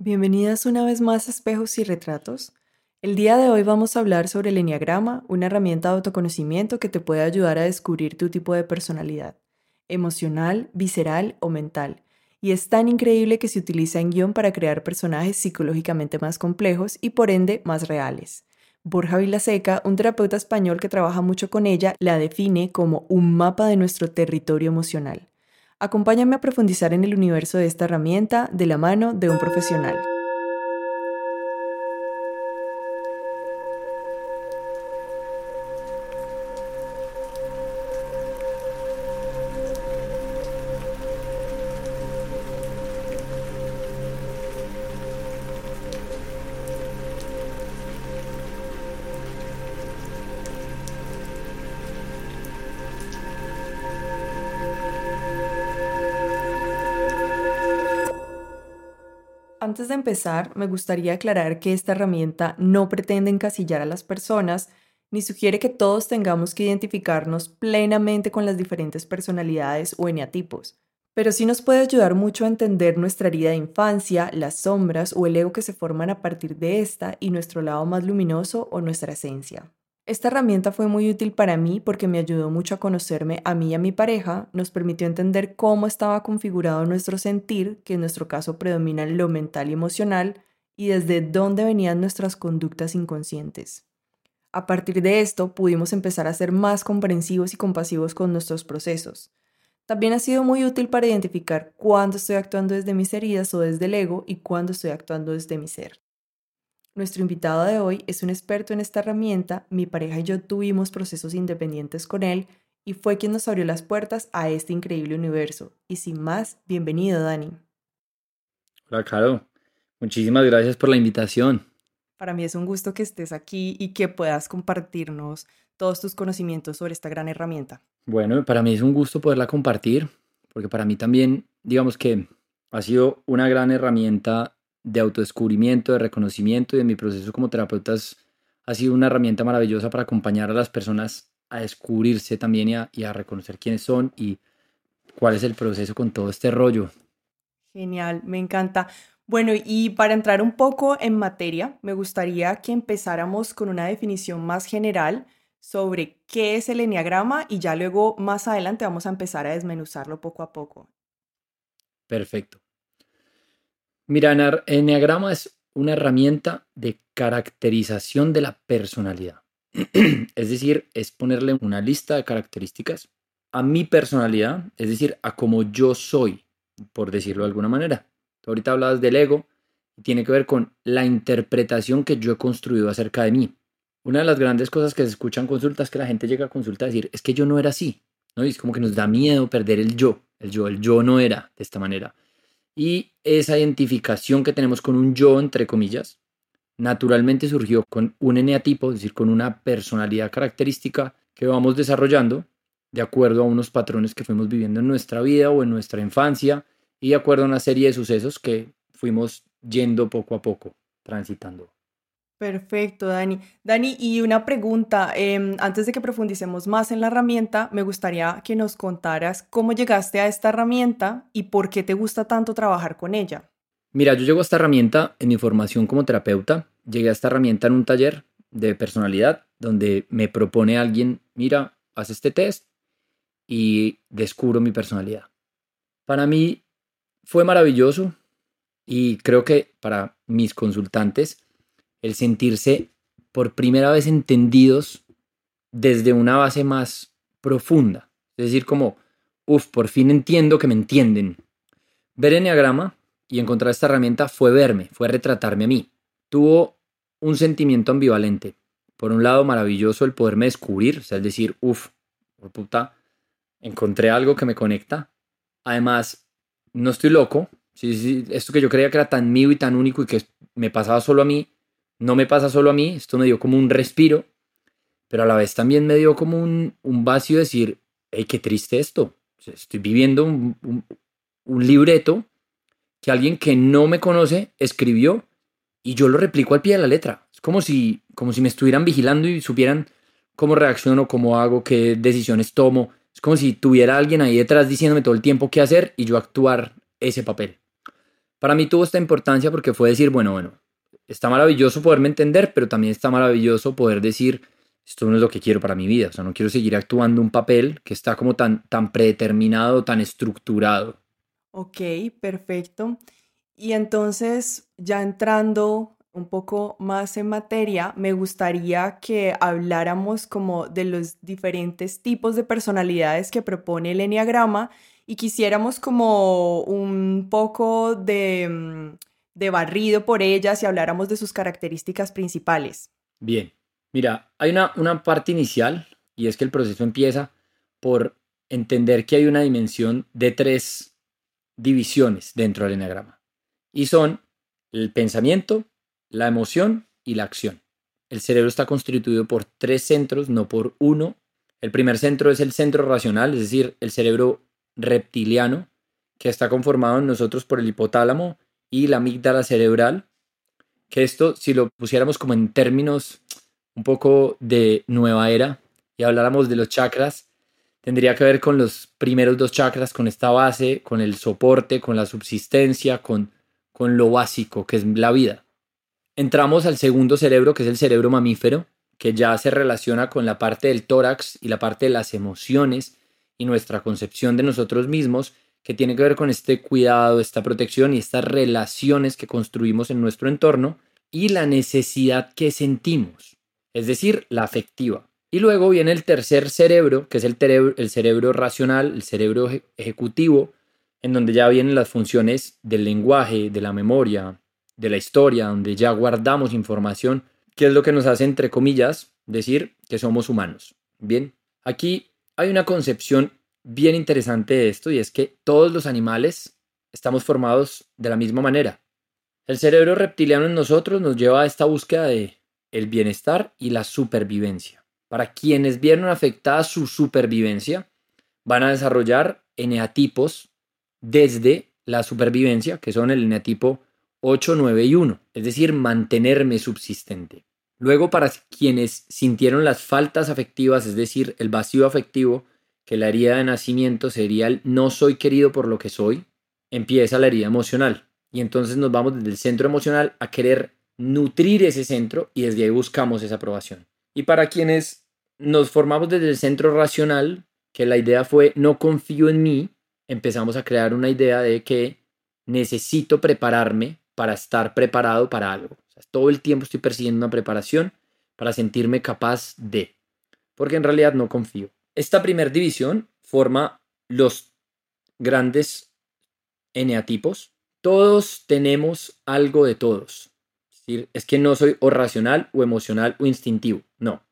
Bienvenidas una vez más a Espejos y Retratos. El día de hoy vamos a hablar sobre el Enneagrama, una herramienta de autoconocimiento que te puede ayudar a descubrir tu tipo de personalidad, emocional, visceral o mental. Y es tan increíble que se utiliza en guion para crear personajes psicológicamente más complejos y por ende más reales. Borja Vilaseca, un terapeuta español que trabaja mucho con ella, la define como un mapa de nuestro territorio emocional. Acompáñame a profundizar en el universo de esta herramienta de la mano de un profesional. Antes de empezar, me gustaría aclarar que esta herramienta no pretende encasillar a las personas ni sugiere que todos tengamos que identificarnos plenamente con las diferentes personalidades o eneatipos, pero sí nos puede ayudar mucho a entender nuestra herida de infancia, las sombras o el ego que se forman a partir de esta y nuestro lado más luminoso o nuestra esencia. Esta herramienta fue muy útil para mí porque me ayudó mucho a conocerme a mí y a mi pareja, nos permitió entender cómo estaba configurado nuestro sentir, que en nuestro caso predomina lo mental y emocional, y desde dónde venían nuestras conductas inconscientes. A partir de esto pudimos empezar a ser más comprensivos y compasivos con nuestros procesos. También ha sido muy útil para identificar cuándo estoy actuando desde mis heridas o desde el ego y cuándo estoy actuando desde mi ser. Nuestro invitado de hoy es un experto en esta herramienta, mi pareja y yo tuvimos procesos independientes con él y fue quien nos abrió las puertas a este increíble universo. Y sin más, bienvenido Dani. Hola Caro, muchísimas gracias por la invitación. Para mí es un gusto que estés aquí y que puedas compartirnos todos tus conocimientos sobre esta gran herramienta. Bueno, para mí es un gusto poderla compartir, porque para mí también, digamos que ha sido una gran herramienta de autodescubrimiento, de reconocimiento y de mi proceso como terapeuta ha sido una herramienta maravillosa para acompañar a las personas a descubrirse también y a, reconocer quiénes son y cuál es el proceso con todo este rollo. Genial, me encanta. Bueno, y para entrar un poco en materia, me gustaría que empezáramos con una definición más general sobre qué es el enneagrama y ya luego más adelante vamos a empezar a desmenuzarlo poco a poco. Perfecto. Mira, Enneagrama es una herramienta de caracterización de la personalidad. es decir, es ponerle una lista de características a mi personalidad, es decir, a cómo yo soy, por decirlo de alguna manera. ahorita hablabas del ego y tiene que ver con la interpretación que yo he construido acerca de mí. Una de las grandes cosas que se escuchan en consultas es que la gente llega a consulta a decir, es que yo no era así, ¿no? Y es como que nos da miedo perder el yo, el yo, el yo no era de esta manera. Y esa identificación que tenemos con un yo, entre comillas, naturalmente surgió con un eneatipo, es decir, con una personalidad característica que vamos desarrollando de acuerdo a unos patrones que fuimos viviendo en nuestra vida o en nuestra infancia y de acuerdo a una serie de sucesos que fuimos yendo poco a poco, transitando. Perfecto, Dani. Dani, y una pregunta, em, antes de que profundicemos más en la herramienta, me gustaría que nos contaras cómo llegaste a esta herramienta y por qué te gusta tanto trabajar con ella. Mira, yo llego a esta herramienta en mi formación como terapeuta. Llegué a esta herramienta en un taller de personalidad donde me propone alguien, mira, haz este test y descubro mi personalidad. Para mí fue maravilloso y creo que para mis consultantes, el sentirse por primera vez entendidos desde una base más profunda. Es decir, como, uff, por fin entiendo que me entienden. Ver Enneagrama y encontrar esta herramienta fue verme, fue retratarme a mí. Tuvo un sentimiento ambivalente. Por un lado, maravilloso el poderme descubrir, o sea, es decir, uff, por puta, encontré algo que me conecta. Además, no estoy loco. Sí, sí, esto que yo creía que era tan mío y tan único y que me pasaba solo a mí, no me pasa solo a mí, esto me dio como un respiro, pero a la vez también me dio como un, vacío de decir, hey, qué triste esto. estoy viviendo un, libreto que alguien que no me conoce escribió y yo lo replico al pie de la letra. Es como si, como si me estuvieran vigilando y supieran cómo reacciono, cómo hago, qué decisiones tomo. Es como si tuviera alguien ahí detrás diciéndome todo el tiempo qué hacer y yo actuar ese papel. Para mí tuvo esta importancia porque fue decir, bueno, bueno, está maravilloso poderme entender, pero también está maravilloso poder decir, esto no es lo que quiero para mi vida, o sea, no quiero seguir actuando un papel que está como tan, tan predeterminado, tan estructurado. Ok, perfecto. Y entonces, ya entrando un poco más en materia, me gustaría que habláramos como de los diferentes tipos de personalidades que propone el Enneagrama y quisiéramos como un poco de, mm, de barrido por ellas y habláramos de sus características principales. Bien, mira, hay una, una parte inicial y es que el proceso empieza por entender que hay una dimensión de tres divisiones dentro del Enneagrama y son el pensamiento, la emoción y la acción. El cerebro está constituido por tres centros, no por uno. El primer centro es el centro racional, es decir, el cerebro reptiliano, que está conformado en nosotros por el hipotálamo y la amígdala cerebral, que esto, si lo pusiéramos como en términos un poco de nueva era y habláramos de los chakras, tendría que ver con los primeros dos chakras, con esta base, con el soporte, con la subsistencia, con, con lo básico, que es la vida. Entramos al segundo cerebro, que es el cerebro mamífero, que ya se relaciona con la parte del tórax y la parte de las emociones y nuestra concepción de nosotros mismos, que tiene que ver con este cuidado, esta protección y estas relaciones que construimos en nuestro entorno y la necesidad que sentimos, es decir, la afectiva. Y luego viene el tercer cerebro, que es el, cerebro, racional, el cerebro ejecutivo, en donde ya vienen las funciones del lenguaje, de la memoria, de la historia, donde ya guardamos información, que es lo que nos hace, entre comillas, decir que somos humanos. Bien, aquí hay una concepción bien interesante esto y es que todos los animales estamos formados de la misma manera. El cerebro reptiliano en nosotros nos lleva a esta búsqueda de el bienestar y la supervivencia. Para quienes vieron afectada su supervivencia, van a desarrollar eneatipos desde la supervivencia, que son el eneatipo 8, 9 y 1, es decir, mantenerme subsistente. Luego, para quienes sintieron las faltas afectivas, es decir, el vacío afectivo, que la herida de nacimiento sería el no soy querido por lo que soy, empieza la herida emocional. Y entonces nos vamos desde el centro emocional a querer nutrir ese centro y desde ahí buscamos esa aprobación. Y para quienes nos formamos desde el centro racional, que la idea fue no confío en mí, empezamos a crear una idea de que necesito prepararme para estar preparado para algo. todo el tiempo estoy persiguiendo una preparación para sentirme capaz de, porque en realidad no confío. Esta primera división forma los grandes eneatipos. Todos tenemos algo de todos. Es decir, es que no soy o racional o emocional o instintivo. No.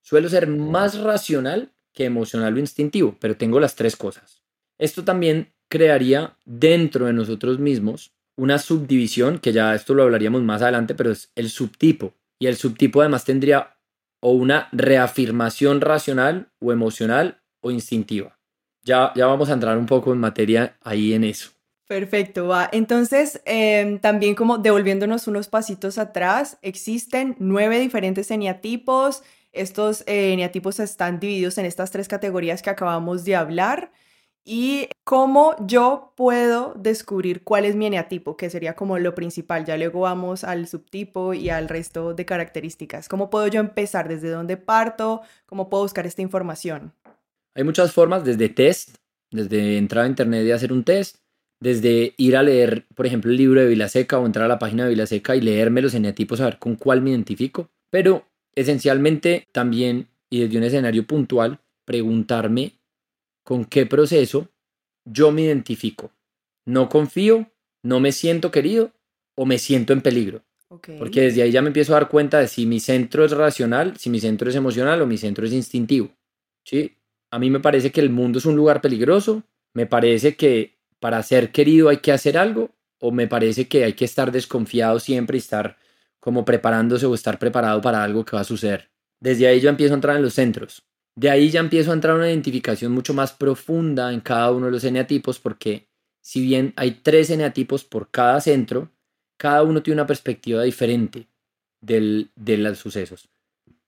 Suelo ser más racional que emocional o instintivo, pero tengo las tres cosas. Esto también crearía dentro de nosotros mismos una subdivisión, que ya esto lo hablaríamos más adelante, pero es el subtipo. Y el subtipo además tendría o una reafirmación racional o emocional o instintiva. Ya, ya vamos a entrar un poco en materia ahí en eso. Perfecto, va. Entonces, em, también como devolviéndonos unos pasitos atrás, existen nueve diferentes eneatipos. Estos eh, están divididos en estas tres categorías que acabamos de hablar y cómo yo puedo descubrir cuál es mi eneatipo, que sería como lo principal. Ya luego vamos al subtipo y al resto de características. ¿Cómo puedo yo empezar? ¿Desde dónde parto? ¿Cómo puedo buscar esta información? Hay muchas formas, desde test, desde entrar a internet y hacer un test, desde ir a leer, por ejemplo, el libro de Vilaseca o entrar a la página de Vilaseca y leerme los eneatipos, a ver con cuál me identifico. Pero esencialmente también, y desde un escenario puntual, preguntarme con qué proceso yo me identifico. No confío, no me siento querido o me siento en peligro. Porque desde ahí ya me empiezo a dar cuenta de si mi centro es racional, si mi centro es emocional o mi centro es instintivo. ¿Sí? A mí me parece que el mundo es un lugar peligroso, me parece que para ser querido hay que hacer algo o me parece que hay que estar desconfiado siempre y estar como preparándose o estar preparado para algo que va a suceder. Desde ahí yo empiezo a entrar en los centros. De ahí ya empiezo a entrar una identificación mucho más profunda en cada uno de los eneatipos porque si bien hay tres eneatipos por cada centro, cada uno tiene una perspectiva diferente del, de los sucesos.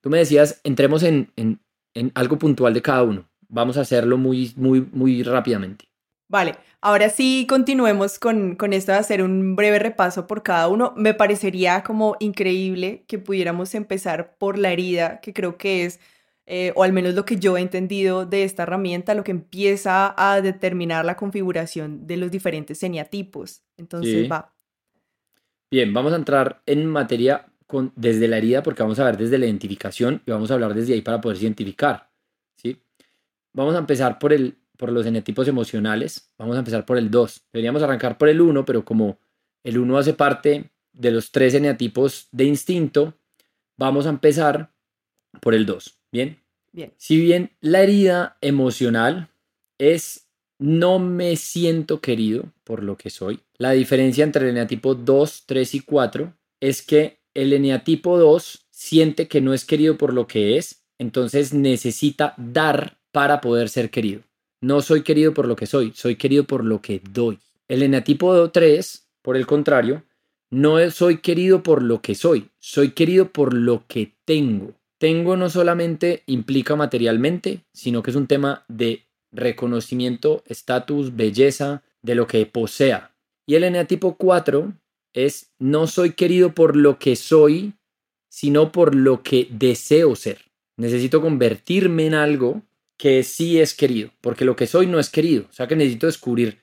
Tú me decías, entremos en, en, en, algo puntual de cada uno. Vamos a hacerlo muy, muy, muy rápidamente. Vale, ahora sí continuemos con, con esto de hacer un breve repaso por cada uno. Me parecería como increíble que pudiéramos empezar por la herida, que creo que es, eh, o al menos lo que yo he entendido de esta herramienta, lo que empieza a determinar la configuración de los diferentes eneatipos. Entonces Sí. va. Bien, vamos a entrar en materia con, desde la herida porque vamos a ver desde la identificación y vamos a hablar desde ahí para poder identificar. ¿sí? Vamos a empezar por, el, por los eneatipos emocionales. Vamos a empezar por el 2. Deberíamos arrancar por el 1, pero como el 1 hace parte de los tres eneatipos de instinto, vamos a empezar por el 2. Bien. Bien. Si bien la herida emocional es no me siento querido por lo que soy, la diferencia entre el eneatipo 2, 3 y 4 es que el eneatipo 2 siente que no es querido por lo que es, entonces necesita dar para poder ser querido. No soy querido por lo que soy, soy querido por lo que doy. El eneatipo 3, por el contrario, no soy querido por lo que soy, soy querido por lo que tengo. Tengo no solamente implica materialmente, sino que es un tema de reconocimiento, estatus, belleza, de lo que posea. Y el eneatipo 4 es no soy querido por lo que soy, sino por lo que deseo ser. Necesito convertirme en algo que sí es querido, porque lo que soy no es querido. O sea que necesito descubrir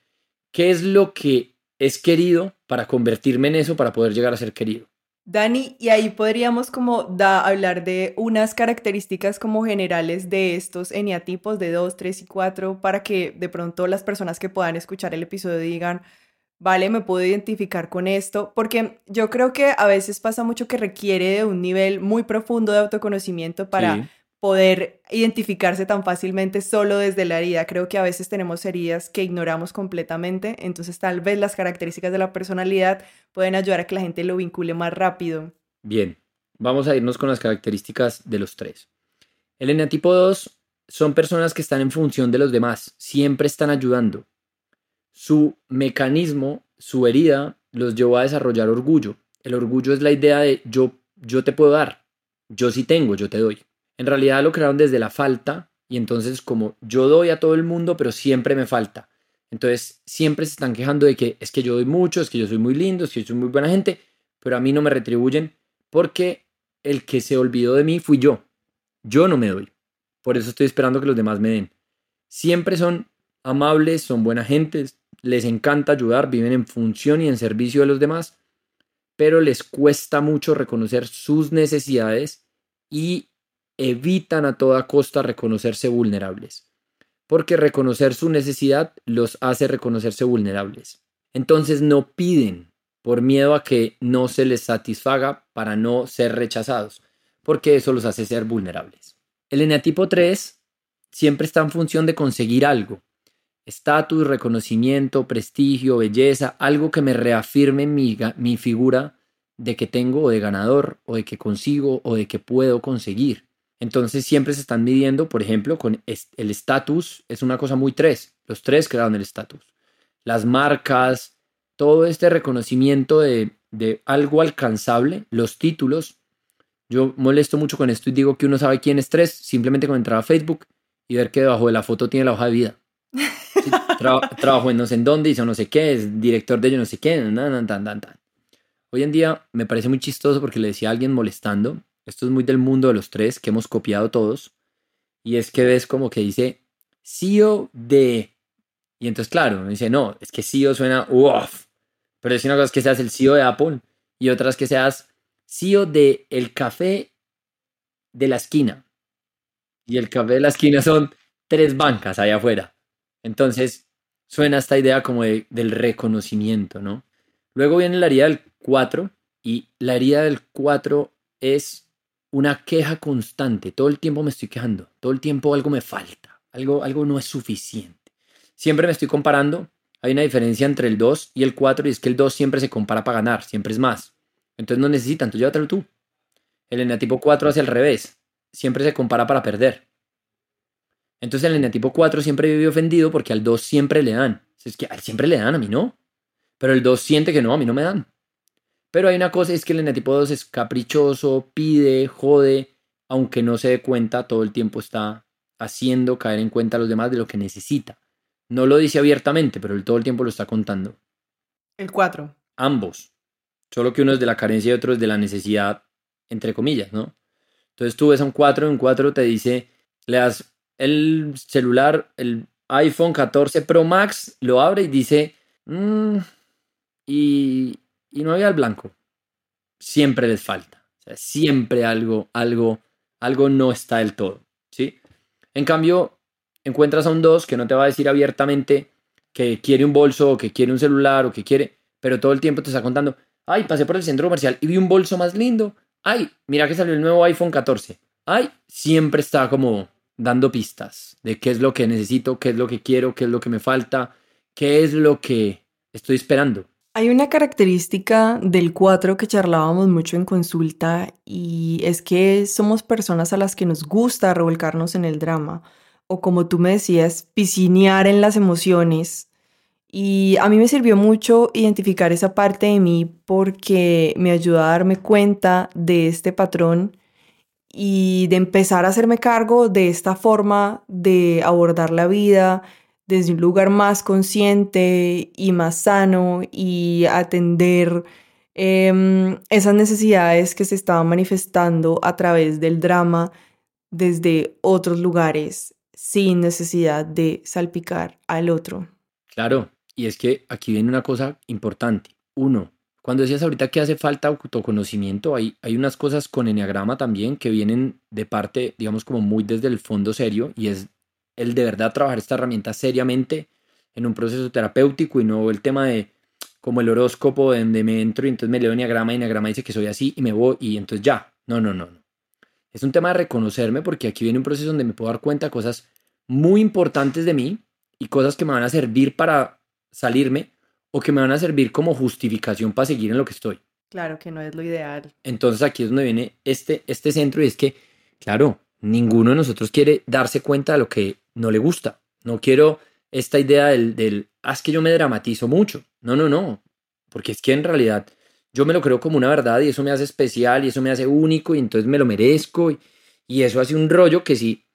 qué es lo que es querido para convertirme en eso para poder llegar a ser querido. Dani, y ahí podríamos como da, hablar de unas características como generales de estos eneatipos de 2, 3 y 4 para que de pronto las personas que puedan escuchar el episodio digan, vale, me puedo identificar con esto, porque yo creo que a veces pasa mucho que requiere de un nivel muy profundo de autoconocimiento para. Poder identificarse tan fácilmente solo desde la herida. Creo que a veces tenemos heridas que ignoramos completamente, entonces tal vez las características de la personalidad pueden ayudar a que la gente lo vincule más rápido. Bien, vamos a irnos con las características de los tres. El eneatipo 2 son personas que están en función de los demás, siempre están ayudando. Su mecanismo, su herida, los llevó a desarrollar orgullo. El orgullo es la idea de yo, yo te puedo dar, yo sí tengo, yo te doy. En realidad lo crearon desde la falta y entonces como yo doy a todo el mundo, pero siempre me falta. Entonces siempre se están quejando de que es que yo doy mucho, es que yo soy muy lindo, es que yo soy muy buena gente, pero a mí no me retribuyen porque el que se olvidó de mí fui yo. Yo no me doy. Por eso estoy esperando que los demás me den. Siempre son amables, son buena gente, les encanta ayudar, viven en función y en servicio de los demás, pero les cuesta mucho reconocer sus necesidades y evitan a toda costa reconocerse vulnerables, porque reconocer su necesidad los hace reconocerse vulnerables. Entonces no piden por miedo a que no se les satisfaga para no ser rechazados, porque eso los hace ser vulnerables. El eneatipo 3 siempre está en función de conseguir algo, estatus, reconocimiento, prestigio, belleza, algo que me reafirme mi, mi figura de que tengo o de ganador o de que consigo o de que puedo conseguir. Entonces siempre se están midiendo, por ejemplo, con el estatus, es una cosa muy tres, los tres crearon el estatus. Las marcas, todo este reconocimiento de, de, algo alcanzable, los títulos. Yo molesto mucho con esto y digo que uno sabe quién es tres simplemente con entrar a Facebook y ver que debajo de la foto tiene la hoja de vida. Sí, tra trabajo en no sé en dónde, hizo no sé qué, es director de yo no sé qué, tan, tan, tan, tan, tan. Hoy en día me parece muy chistoso porque le decía a alguien molestando, esto es muy del mundo de los tres que hemos copiado todos, y es que ves como que dice CEO de... Y entonces, claro, dice, no, es que CEO suena uff, pero es una cosa que seas el CEO de Apple y otras que seas CEO de el café de la esquina. Y el café de la esquina son tres bancas allá afuera. Entonces, suena esta idea como de, del reconocimiento, ¿no? Luego viene la herida del 4 y la herida del 4 es una queja constante. Todo el tiempo me estoy quejando, todo el tiempo algo me falta, algo, algo no es suficiente. Siempre me estoy comparando. Hay una diferencia entre el 2 y el 4 y es que el 2 siempre se compara para ganar, siempre es más. Entonces no necesita, entonces llévatelo tú. El eneatipo 4 hace al revés, siempre se compara para perder. Entonces el eneatipo 4 siempre vive ofendido porque al 2 siempre le dan. Es que a él siempre le dan, a mí no. Pero el 2 siente que no, a mí no me dan. Pero hay una cosa, es que el eneatipo 2 es caprichoso, pide, jode, aunque no se dé cuenta, todo el tiempo está haciendo caer en cuenta a los demás de lo que necesita. No lo dice abiertamente, pero él todo el tiempo lo está contando. El 4. Ambos. Solo que uno es de la carencia y otro es de la necesidad, entre comillas, ¿no? Entonces tú ves a un 4 y un 4 te dice, le das el celular, el iPhone 14 Pro Max, lo abre y dice, mm, y, y no había el blanco. Siempre les falta. O sea, siempre algo, algo, algo no está del todo. ¿sí? En cambio, encuentras a un 2 que no te va a decir abiertamente que quiere un bolso o que quiere un celular o que quiere, pero todo el tiempo te está contando, ay, pasé por el centro comercial y vi un bolso más lindo. Ay, mira que salió el nuevo iPhone 14. Ay, siempre está como dando pistas de qué es lo que necesito, qué es lo que quiero, qué es lo que me falta, qué es lo que estoy esperando. Hay una característica del 4 que charlábamos mucho en consulta y es que somos personas a las que nos gusta revolcarnos en el drama o como tú me decías, piscinear en las emociones. Y a mí me sirvió mucho identificar esa parte de mí porque me ayudó a darme cuenta de este patrón y de empezar a hacerme cargo de esta forma de abordar la vida desde un lugar más consciente y más sano y atender em, esas necesidades que se estaban manifestando a través del drama desde otros lugares sin necesidad de salpicar al otro. Claro, y es que aquí viene una cosa importante. Uno, cuando decías ahorita que hace falta autoconocimiento, hay, hay unas cosas con Enneagrama también que vienen de parte, digamos, como muy desde el fondo serio, y es el de verdad trabajar esta herramienta seriamente en un proceso terapéutico y no el tema de como el horóscopo donde me entro y entonces me leo Enneagrama y Enneagrama dice que soy así y me voy y entonces ya. No, no, no, no. Es un tema de reconocerme porque aquí viene un proceso donde me puedo dar cuenta de cosas muy importantes de mí y cosas que me van a servir para salirme o que me van a servir como justificación para seguir en lo que estoy. Claro que no es lo ideal. Entonces aquí es donde viene este, este centro y es que, claro, ninguno de nosotros quiere darse cuenta de lo que no le gusta. No quiero esta idea del, del ah, que yo me dramatizo mucho. No, no, no. Porque es que en realidad yo me lo creo como una verdad y eso me hace especial y eso me hace único y entonces me lo merezco y, y eso hace un rollo que sí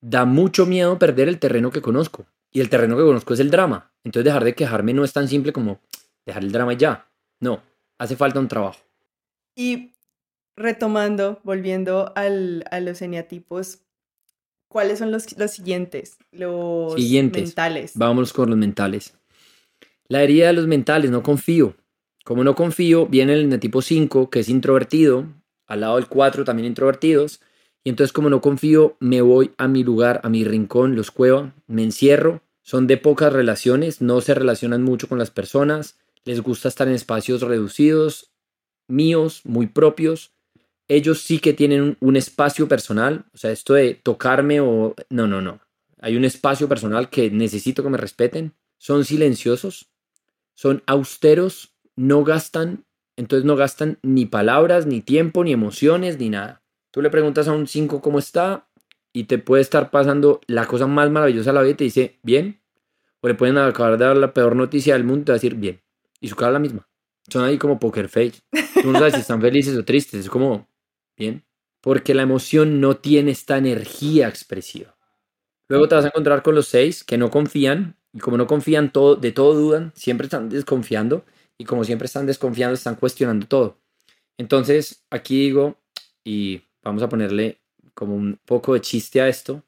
da mucho miedo perder el terreno que conozco. Y el terreno que conozco es el drama. Entonces dejar de quejarme no es tan simple como dejar el drama y ya. No, hace falta un trabajo. Y retomando, volviendo al, a los eneatipos, ¿cuáles son los, los siguientes? Los mentales. Vamos con los mentales. La herida de los mentales, no confío. Como no confío, viene el eneatipo 5, que es introvertido, al lado del 4 también introvertidos, y entonces como no confío, me voy a mi lugar, a mi rincón, los cueva, me encierro, son de pocas relaciones, no se relacionan mucho con las personas, les gusta estar en espacios reducidos, míos, muy propios. Ellos sí que tienen un, espacio personal, o sea, esto de tocarme o... No, no, no. Hay un espacio personal que necesito que me respeten. Son silenciosos, son austeros, no gastan, entonces no gastan ni palabras, ni tiempo, ni emociones, ni nada. Tú le preguntas a un 5 cómo está y te puede estar pasando la cosa más maravillosa de la vida y te dice, bien. O le pueden acabar de dar la peor noticia del mundo y te va a decir, bien. Y su cara es la misma. Son ahí como poker face. Tú no sabes si están felices o tristes. Es como, bien. Porque la emoción no tiene esta energía expresiva. Luego te vas a encontrar con los seis que no confían. Y como no confían, todo, de todo dudan. Siempre están desconfiando. Y como siempre están desconfiando, están cuestionando todo. Entonces, aquí digo, y vamos a ponerle como un poco de chiste a esto,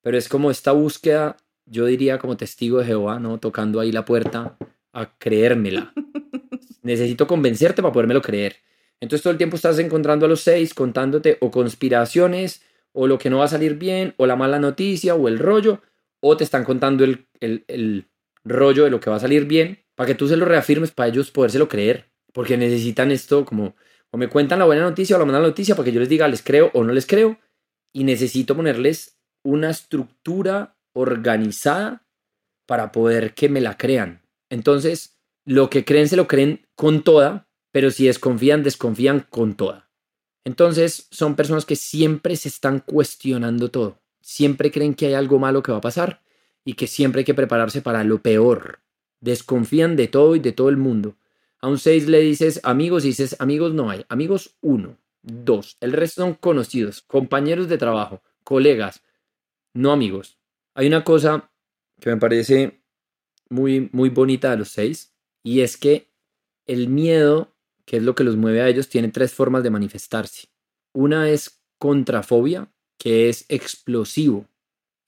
pero es como esta búsqueda, yo diría como testigo de Jehová, ¿no? Tocando ahí la puerta a creérmela. Necesito convencerte para podérmelo creer. Entonces todo el tiempo estás encontrando a los seis contándote o conspiraciones, o lo que no va a salir bien, o la mala noticia, o el rollo, o te están contando el, el, el rollo de lo que va a salir bien, para que tú se lo reafirmes para ellos podérselo creer, porque necesitan esto como o me cuentan la buena noticia o la mala noticia para que yo les diga les creo o no les creo. Y necesito ponerles una estructura organizada para poder que me la crean. Entonces, lo que creen se lo creen con toda, pero si desconfían, desconfían con toda. Entonces, son personas que siempre se están cuestionando todo. Siempre creen que hay algo malo que va a pasar y que siempre hay que prepararse para lo peor. Desconfían de todo y de todo el mundo. A un 6 le dices amigos y dices amigos no hay. Amigos 1, 2. El resto son conocidos, compañeros de trabajo, colegas, no amigos. Hay una cosa que me parece muy, muy bonita de los seis, y es que el miedo, que es lo que los mueve a ellos, tiene tres formas de manifestarse. Una es contrafobia, que es explosivo.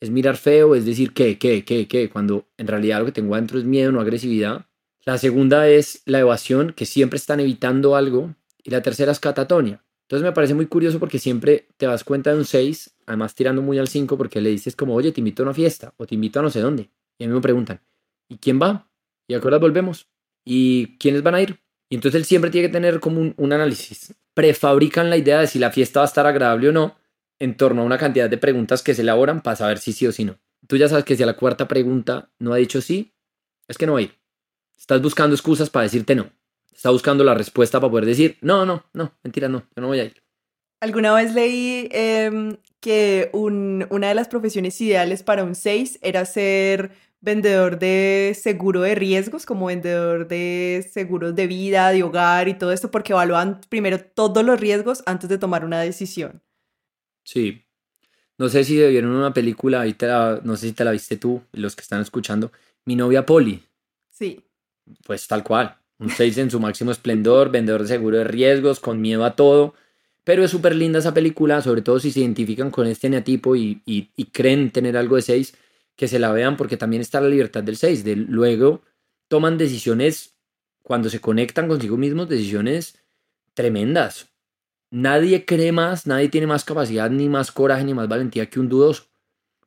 Es mirar feo, es decir, ¿qué, qué, qué, qué? Cuando en realidad lo que tengo adentro es miedo, no agresividad. La segunda es la evasión, que siempre están evitando algo. Y la tercera es catatonia. Entonces me parece muy curioso porque siempre te das cuenta de un 6, además tirando muy al 5 porque le dices como, oye, te invito a una fiesta o te invito a no sé dónde. Y a mí me preguntan, ¿y quién va? ¿Y a volvemos? ¿Y quiénes van a ir? Y entonces él siempre tiene que tener como un, análisis. Prefabrican la idea de si la fiesta va a estar agradable o no en torno a una cantidad de preguntas que se elaboran para saber si sí o si no. Tú ya sabes que si a la cuarta pregunta no ha dicho sí, es que no va a ir. Estás buscando excusas para decirte no. Estás buscando la respuesta para poder decir, no, no, no, mentira, no, yo no voy a ir. Alguna vez leí em, que una de las profesiones ideales para un 6 era ser vendedor de seguro de riesgos, como vendedor de seguros de vida, de hogar y todo esto, porque evalúan primero todos los riesgos antes de tomar una decisión. Sí. No sé si vieron una película, ahí no sé si te la viste tú, los que están escuchando. Mi novia Polly. Sí. Pues tal cual. Un 6 en su máximo esplendor, vendedor de seguro de riesgos, con miedo a todo. Pero es súper linda esa película, sobre todo si se identifican con este eneatipo y, y, creen tener algo de 6, que se la vean porque también está la libertad del 6. De, luego toman decisiones, cuando se conectan consigo mismos, decisiones tremendas. Nadie cree más, nadie tiene más capacidad, ni más coraje, ni más valentía que un dudoso.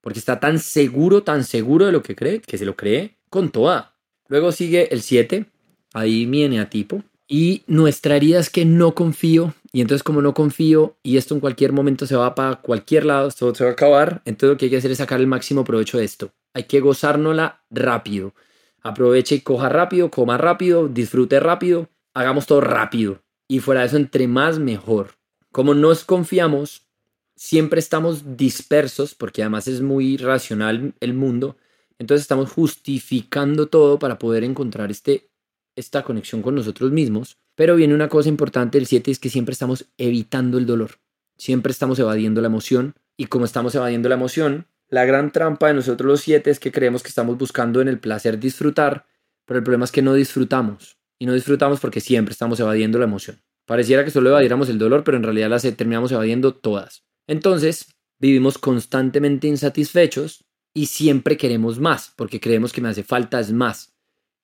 Porque está tan seguro, tan seguro de lo que cree, que se lo cree con toda. Luego sigue el 7, ahí mi eneatipo. Y nuestra herida es que no confío. Y entonces como no confío y esto en cualquier momento se va para cualquier lado, esto se va a acabar, entonces lo que hay que hacer es sacar el máximo provecho de esto. Hay que gozárnosla rápido. Aproveche y coja rápido, coma rápido, disfrute rápido, hagamos todo rápido y fuera de eso, entre más mejor. Como nos confiamos, siempre estamos dispersos, porque además es muy racional el mundo, entonces estamos justificando todo para poder encontrar este, esta conexión con nosotros mismos. Pero viene una cosa importante del 7 es que siempre estamos evitando el dolor, siempre estamos evadiendo la emoción y como estamos evadiendo la emoción, la gran trampa de nosotros los 7 es que creemos que estamos buscando en el placer disfrutar, pero el problema es que no disfrutamos y no disfrutamos porque siempre estamos evadiendo la emoción. Pareciera que solo evadiéramos el dolor, pero en realidad las terminamos evadiendo todas. Entonces, vivimos constantemente insatisfechos y siempre queremos más, porque creemos que me hace falta es más.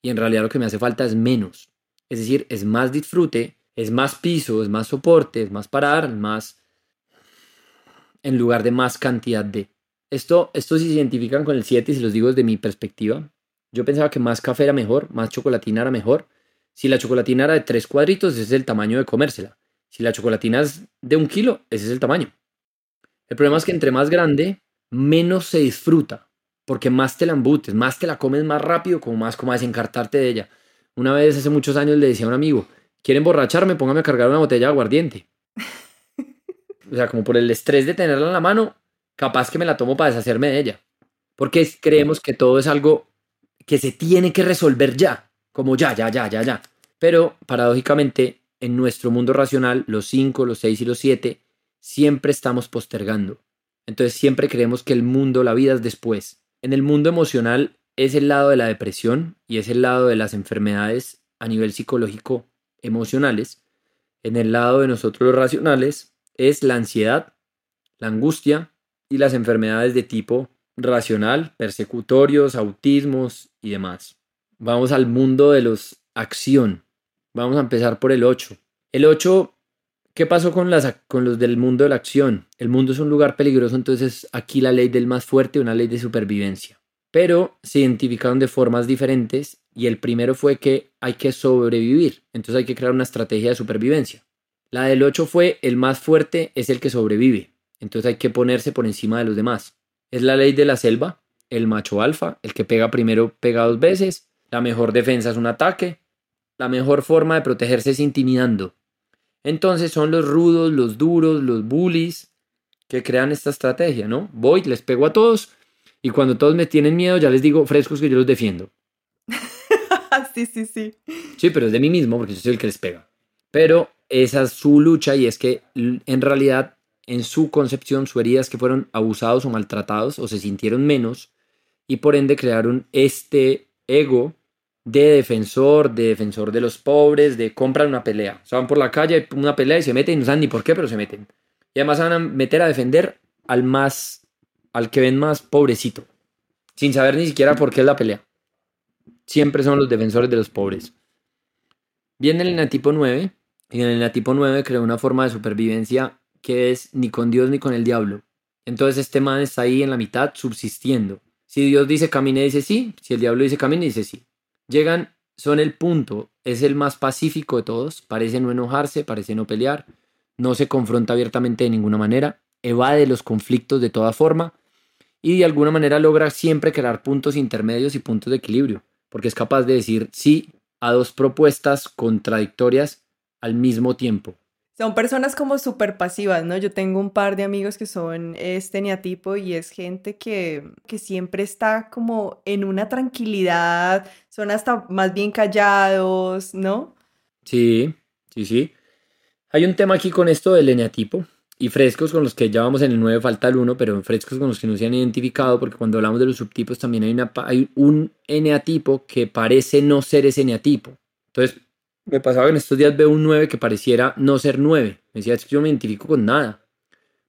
Y en realidad lo que me hace falta es menos. Es decir, es más disfrute, es más piso, es más soporte, es más parar, más... en lugar de más cantidad de... Esto, esto si se identifican con el 7 y se los digo desde mi perspectiva. Yo pensaba que más café era mejor, más chocolatina era mejor, si la chocolatina era de tres cuadritos, ese es el tamaño de comérsela. Si la chocolatina es de un kilo, ese es el tamaño. El problema es que entre más grande, menos se disfruta, porque más te la embutes, más te la comes más rápido, como más como a desencartarte de ella. Una vez hace muchos años le decía a un amigo, ¿quiere emborracharme? Póngame a cargar una botella de aguardiente. o sea, como por el estrés de tenerla en la mano, capaz que me la tomo para deshacerme de ella. Porque creemos que todo es algo que se tiene que resolver ya como ya, ya, ya, ya, ya. Pero paradójicamente, en nuestro mundo racional, los 5, los 6 y los 7, siempre estamos postergando. Entonces siempre creemos que el mundo, la vida es después. En el mundo emocional es el lado de la depresión y es el lado de las enfermedades a nivel psicológico emocionales. En el lado de nosotros los racionales es la ansiedad, la angustia y las enfermedades de tipo racional, persecutorios, autismos y demás. Vamos al mundo de los acción. Vamos a empezar por el 8. El 8, ¿qué pasó con, las, con los del mundo de la acción? El mundo es un lugar peligroso, entonces aquí la ley del más fuerte, una ley de supervivencia. Pero se identificaron de formas diferentes y el primero fue que hay que sobrevivir, entonces hay que crear una estrategia de supervivencia. La del 8 fue el más fuerte es el que sobrevive, entonces hay que ponerse por encima de los demás. Es la ley de la selva, el macho alfa, el que pega primero pega dos veces la mejor defensa es un ataque. La mejor forma de protegerse es intimidando. Entonces son los rudos, los duros, los bullies que crean esta estrategia, ¿no? Voy, les pego a todos y cuando todos me tienen miedo ya les digo frescos que yo los defiendo. sí, sí, sí. Sí, pero es de mí mismo porque yo soy el que les pega. Pero esa es su lucha y es que en realidad en su concepción su herida es que fueron abusados o maltratados o se sintieron menos y por ende crearon este ego de defensor, de defensor de los pobres, de comprar una pelea. O sea, van por la calle, una pelea y se meten no saben ni por qué, pero se meten. Y además van a meter a defender al más, al que ven más pobrecito, sin saber ni siquiera por qué es la pelea. Siempre son los defensores de los pobres. Viene el enatipo 9, y en el enatipo 9 creó una forma de supervivencia que es ni con Dios ni con el diablo. Entonces este man está ahí en la mitad subsistiendo. Si Dios dice camine, dice sí. Si el diablo dice camine, dice sí. Llegan, son el punto, es el más pacífico de todos, parece no enojarse, parece no pelear, no se confronta abiertamente de ninguna manera, evade los conflictos de toda forma y de alguna manera logra siempre crear puntos intermedios y puntos de equilibrio, porque es capaz de decir sí a dos propuestas contradictorias al mismo tiempo. Son personas como súper pasivas, ¿no? Yo tengo un par de amigos que son este neatipo y es gente que, que siempre está como en una tranquilidad, son hasta más bien callados, ¿no? Sí, sí, sí. Hay un tema aquí con esto del eneatipo y frescos con los que ya vamos en el 9, falta el 1, pero frescos con los que no se han identificado, porque cuando hablamos de los subtipos también hay, una, hay un eneatipo que parece no ser ese eneatipo. Entonces, me pasaba que en estos días veo un 9 que pareciera no ser 9. Me decía, es que yo me identifico con nada.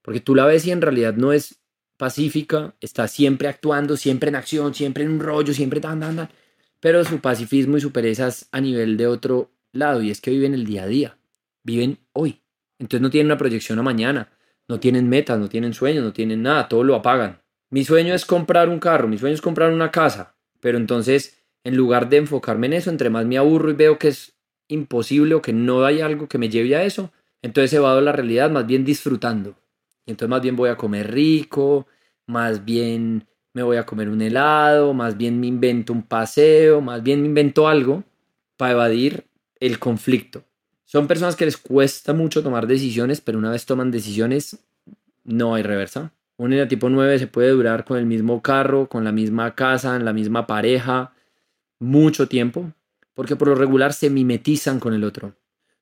Porque tú la ves y en realidad no es pacífica, está siempre actuando, siempre en acción, siempre en un rollo, siempre tan, tan, tan. Pero su pacifismo y su pereza es a nivel de otro lado y es que viven el día a día, viven hoy. Entonces no tienen una proyección a mañana, no tienen metas, no tienen sueños, no tienen nada, todo lo apagan. Mi sueño es comprar un carro, mi sueño es comprar una casa, pero entonces en lugar de enfocarme en eso, entre más me aburro y veo que es imposible o que no hay algo que me lleve a eso, entonces evado la realidad más bien disfrutando. Y entonces más bien voy a comer rico, más bien me voy a comer un helado, más bien me invento un paseo, más bien me invento algo para evadir el conflicto. Son personas que les cuesta mucho tomar decisiones, pero una vez toman decisiones, no hay reversa. Un tipo 9 se puede durar con el mismo carro, con la misma casa, en la misma pareja, mucho tiempo, porque por lo regular se mimetizan con el otro.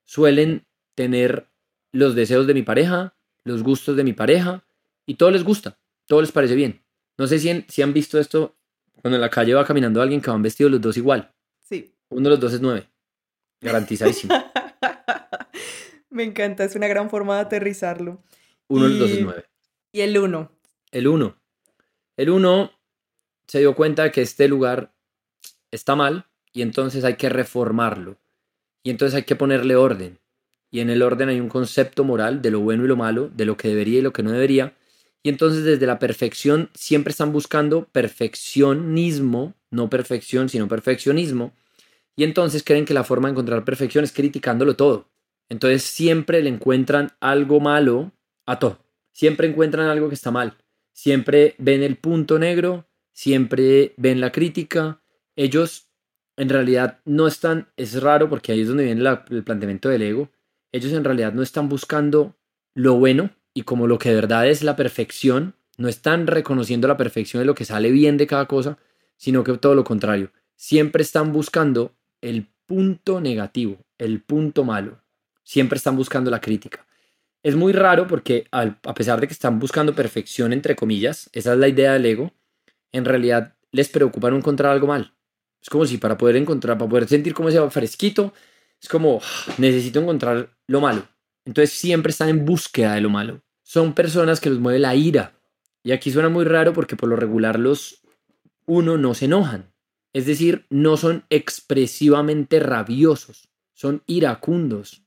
Suelen tener los deseos de mi pareja, los gustos de mi pareja, y todo les gusta, todo les parece bien. No sé si, si han visto esto cuando en la calle va caminando alguien que van vestidos los dos igual. Sí. Uno de los dos es nueve. Garantizadísimo. Me encanta, es una gran forma de aterrizarlo. Uno de los dos es nueve. Y el uno. El uno. El uno se dio cuenta de que este lugar está mal y entonces hay que reformarlo. Y entonces hay que ponerle orden. Y en el orden hay un concepto moral de lo bueno y lo malo, de lo que debería y lo que no debería. Y entonces desde la perfección siempre están buscando perfeccionismo, no perfección, sino perfeccionismo. Y entonces creen que la forma de encontrar perfección es criticándolo todo. Entonces siempre le encuentran algo malo a todo. Siempre encuentran algo que está mal. Siempre ven el punto negro, siempre ven la crítica. Ellos en realidad no están, es raro porque ahí es donde viene el planteamiento del ego, ellos en realidad no están buscando lo bueno y como lo que de verdad es la perfección, no están reconociendo la perfección de lo que sale bien de cada cosa, sino que todo lo contrario, siempre están buscando el punto negativo, el punto malo, siempre están buscando la crítica. Es muy raro porque a pesar de que están buscando perfección, entre comillas, esa es la idea del ego, en realidad les preocupa encontrar algo mal es como si para poder encontrar, para poder sentir como ese fresquito, es como necesito encontrar lo malo. Entonces siempre están en búsqueda de lo malo. Son personas que los mueve la ira. Y aquí suena muy raro porque por lo regular los uno no se enojan. Es decir, no son expresivamente rabiosos, son iracundos.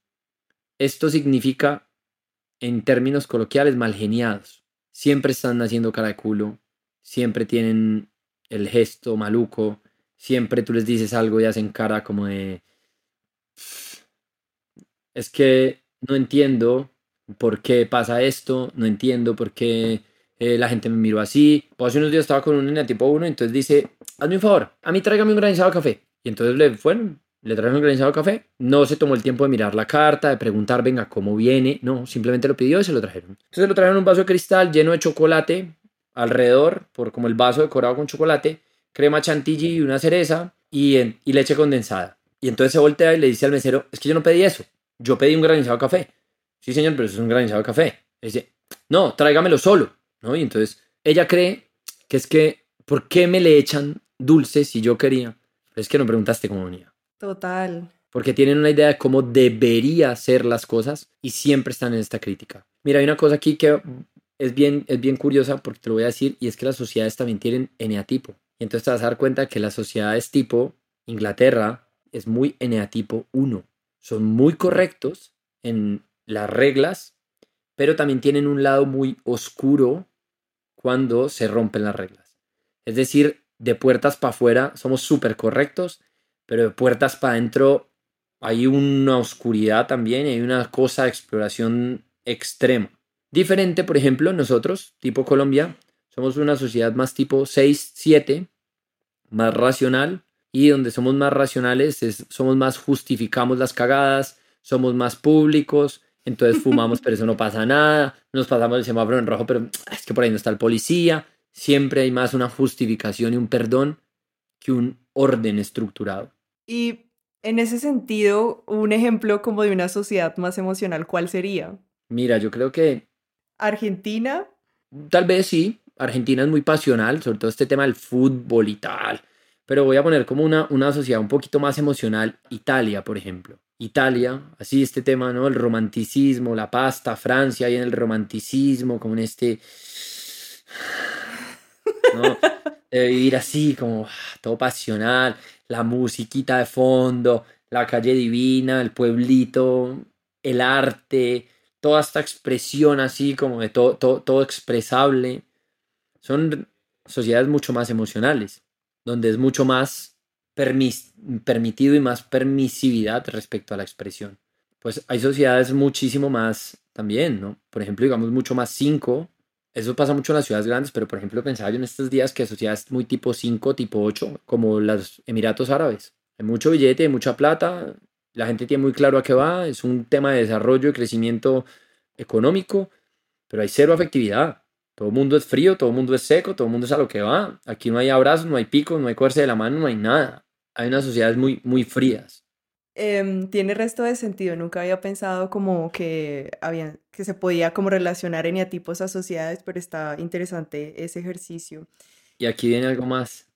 Esto significa, en términos coloquiales, malgeniados. Siempre están haciendo cara de culo, siempre tienen el gesto maluco, siempre tú les dices algo y hacen cara como de... Es que no entiendo por qué pasa esto, no entiendo por qué eh, la gente me miró así. Pues hace unos días estaba con un niño tipo 1, entonces dice, hazme un favor, a mí tráigame un granizado de café. Y entonces le, bueno, le trajeron un granizado de café. No se tomó el tiempo de mirar la carta, de preguntar, venga, ¿cómo viene? No, simplemente lo pidió y se lo trajeron. Entonces lo trajeron un vaso de cristal lleno de chocolate alrededor, por como el vaso decorado con chocolate crema chantilly y una cereza y, y leche condensada. Y entonces se voltea y le dice al mesero, es que yo no pedí eso, yo pedí un granizado de café. Sí, señor, pero eso es un granizado de café. Le dice, no, tráigamelo solo. ¿no? Y entonces ella cree que es que, ¿por qué me le echan dulce si yo quería? Pero es que no preguntaste cómo venía. Total. Porque tienen una idea de cómo debería ser las cosas y siempre están en esta crítica. Mira, hay una cosa aquí que es bien, es bien curiosa porque te lo voy a decir y es que las sociedades también tienen eneatipo. Y entonces te vas a dar cuenta que las sociedades tipo Inglaterra es muy eneatipo 1. Son muy correctos en las reglas, pero también tienen un lado muy oscuro cuando se rompen las reglas. Es decir, de puertas para afuera somos súper correctos, pero de puertas para adentro hay una oscuridad también, hay una cosa de exploración extrema. Diferente, por ejemplo, nosotros, tipo Colombia, somos una sociedad más tipo 6, 7, más racional, y donde somos más racionales, somos más justificamos las cagadas, somos más públicos, entonces fumamos, pero eso no pasa nada, nos pasamos el semáforo en rojo, pero es que por ahí no está el policía, siempre hay más una justificación y un perdón que un orden estructurado. Y en ese sentido, un ejemplo como de una sociedad más emocional, ¿cuál sería? Mira, yo creo que... Argentina. Tal vez sí, Argentina es muy pasional, sobre todo este tema del fútbol y tal. Pero voy a poner como una, una sociedad un poquito más emocional, Italia, por ejemplo. Italia, así este tema, ¿no? El romanticismo, la pasta, Francia, ahí en el romanticismo, como en este... ¿no? De vivir así, como ah, todo pasional, la musiquita de fondo, la calle divina, el pueblito, el arte, toda esta expresión así como de todo, todo, todo expresable. Son sociedades mucho más emocionales, donde es mucho más permitido y más permisividad respecto a la expresión. Pues hay sociedades muchísimo más también, ¿no? Por ejemplo, digamos mucho más 5. Eso pasa mucho en las ciudades grandes, pero por ejemplo pensaba yo en estos días que sociedades muy tipo 5, tipo 8, como los Emiratos Árabes. Hay mucho billete, hay mucha plata, la gente tiene muy claro a qué va, es un tema de desarrollo y crecimiento económico, pero hay cero afectividad. Todo el mundo es frío, todo el mundo es seco, todo el mundo es a lo que va. Aquí no hay abrazos, no hay picos, no hay cogerse de la mano, no hay nada. Hay unas sociedades muy, muy frías. Em, tiene resto de sentido. Nunca había pensado como que, había, que se podía como relacionar eneatipos a sociedades, pero está interesante ese ejercicio. Y aquí viene algo más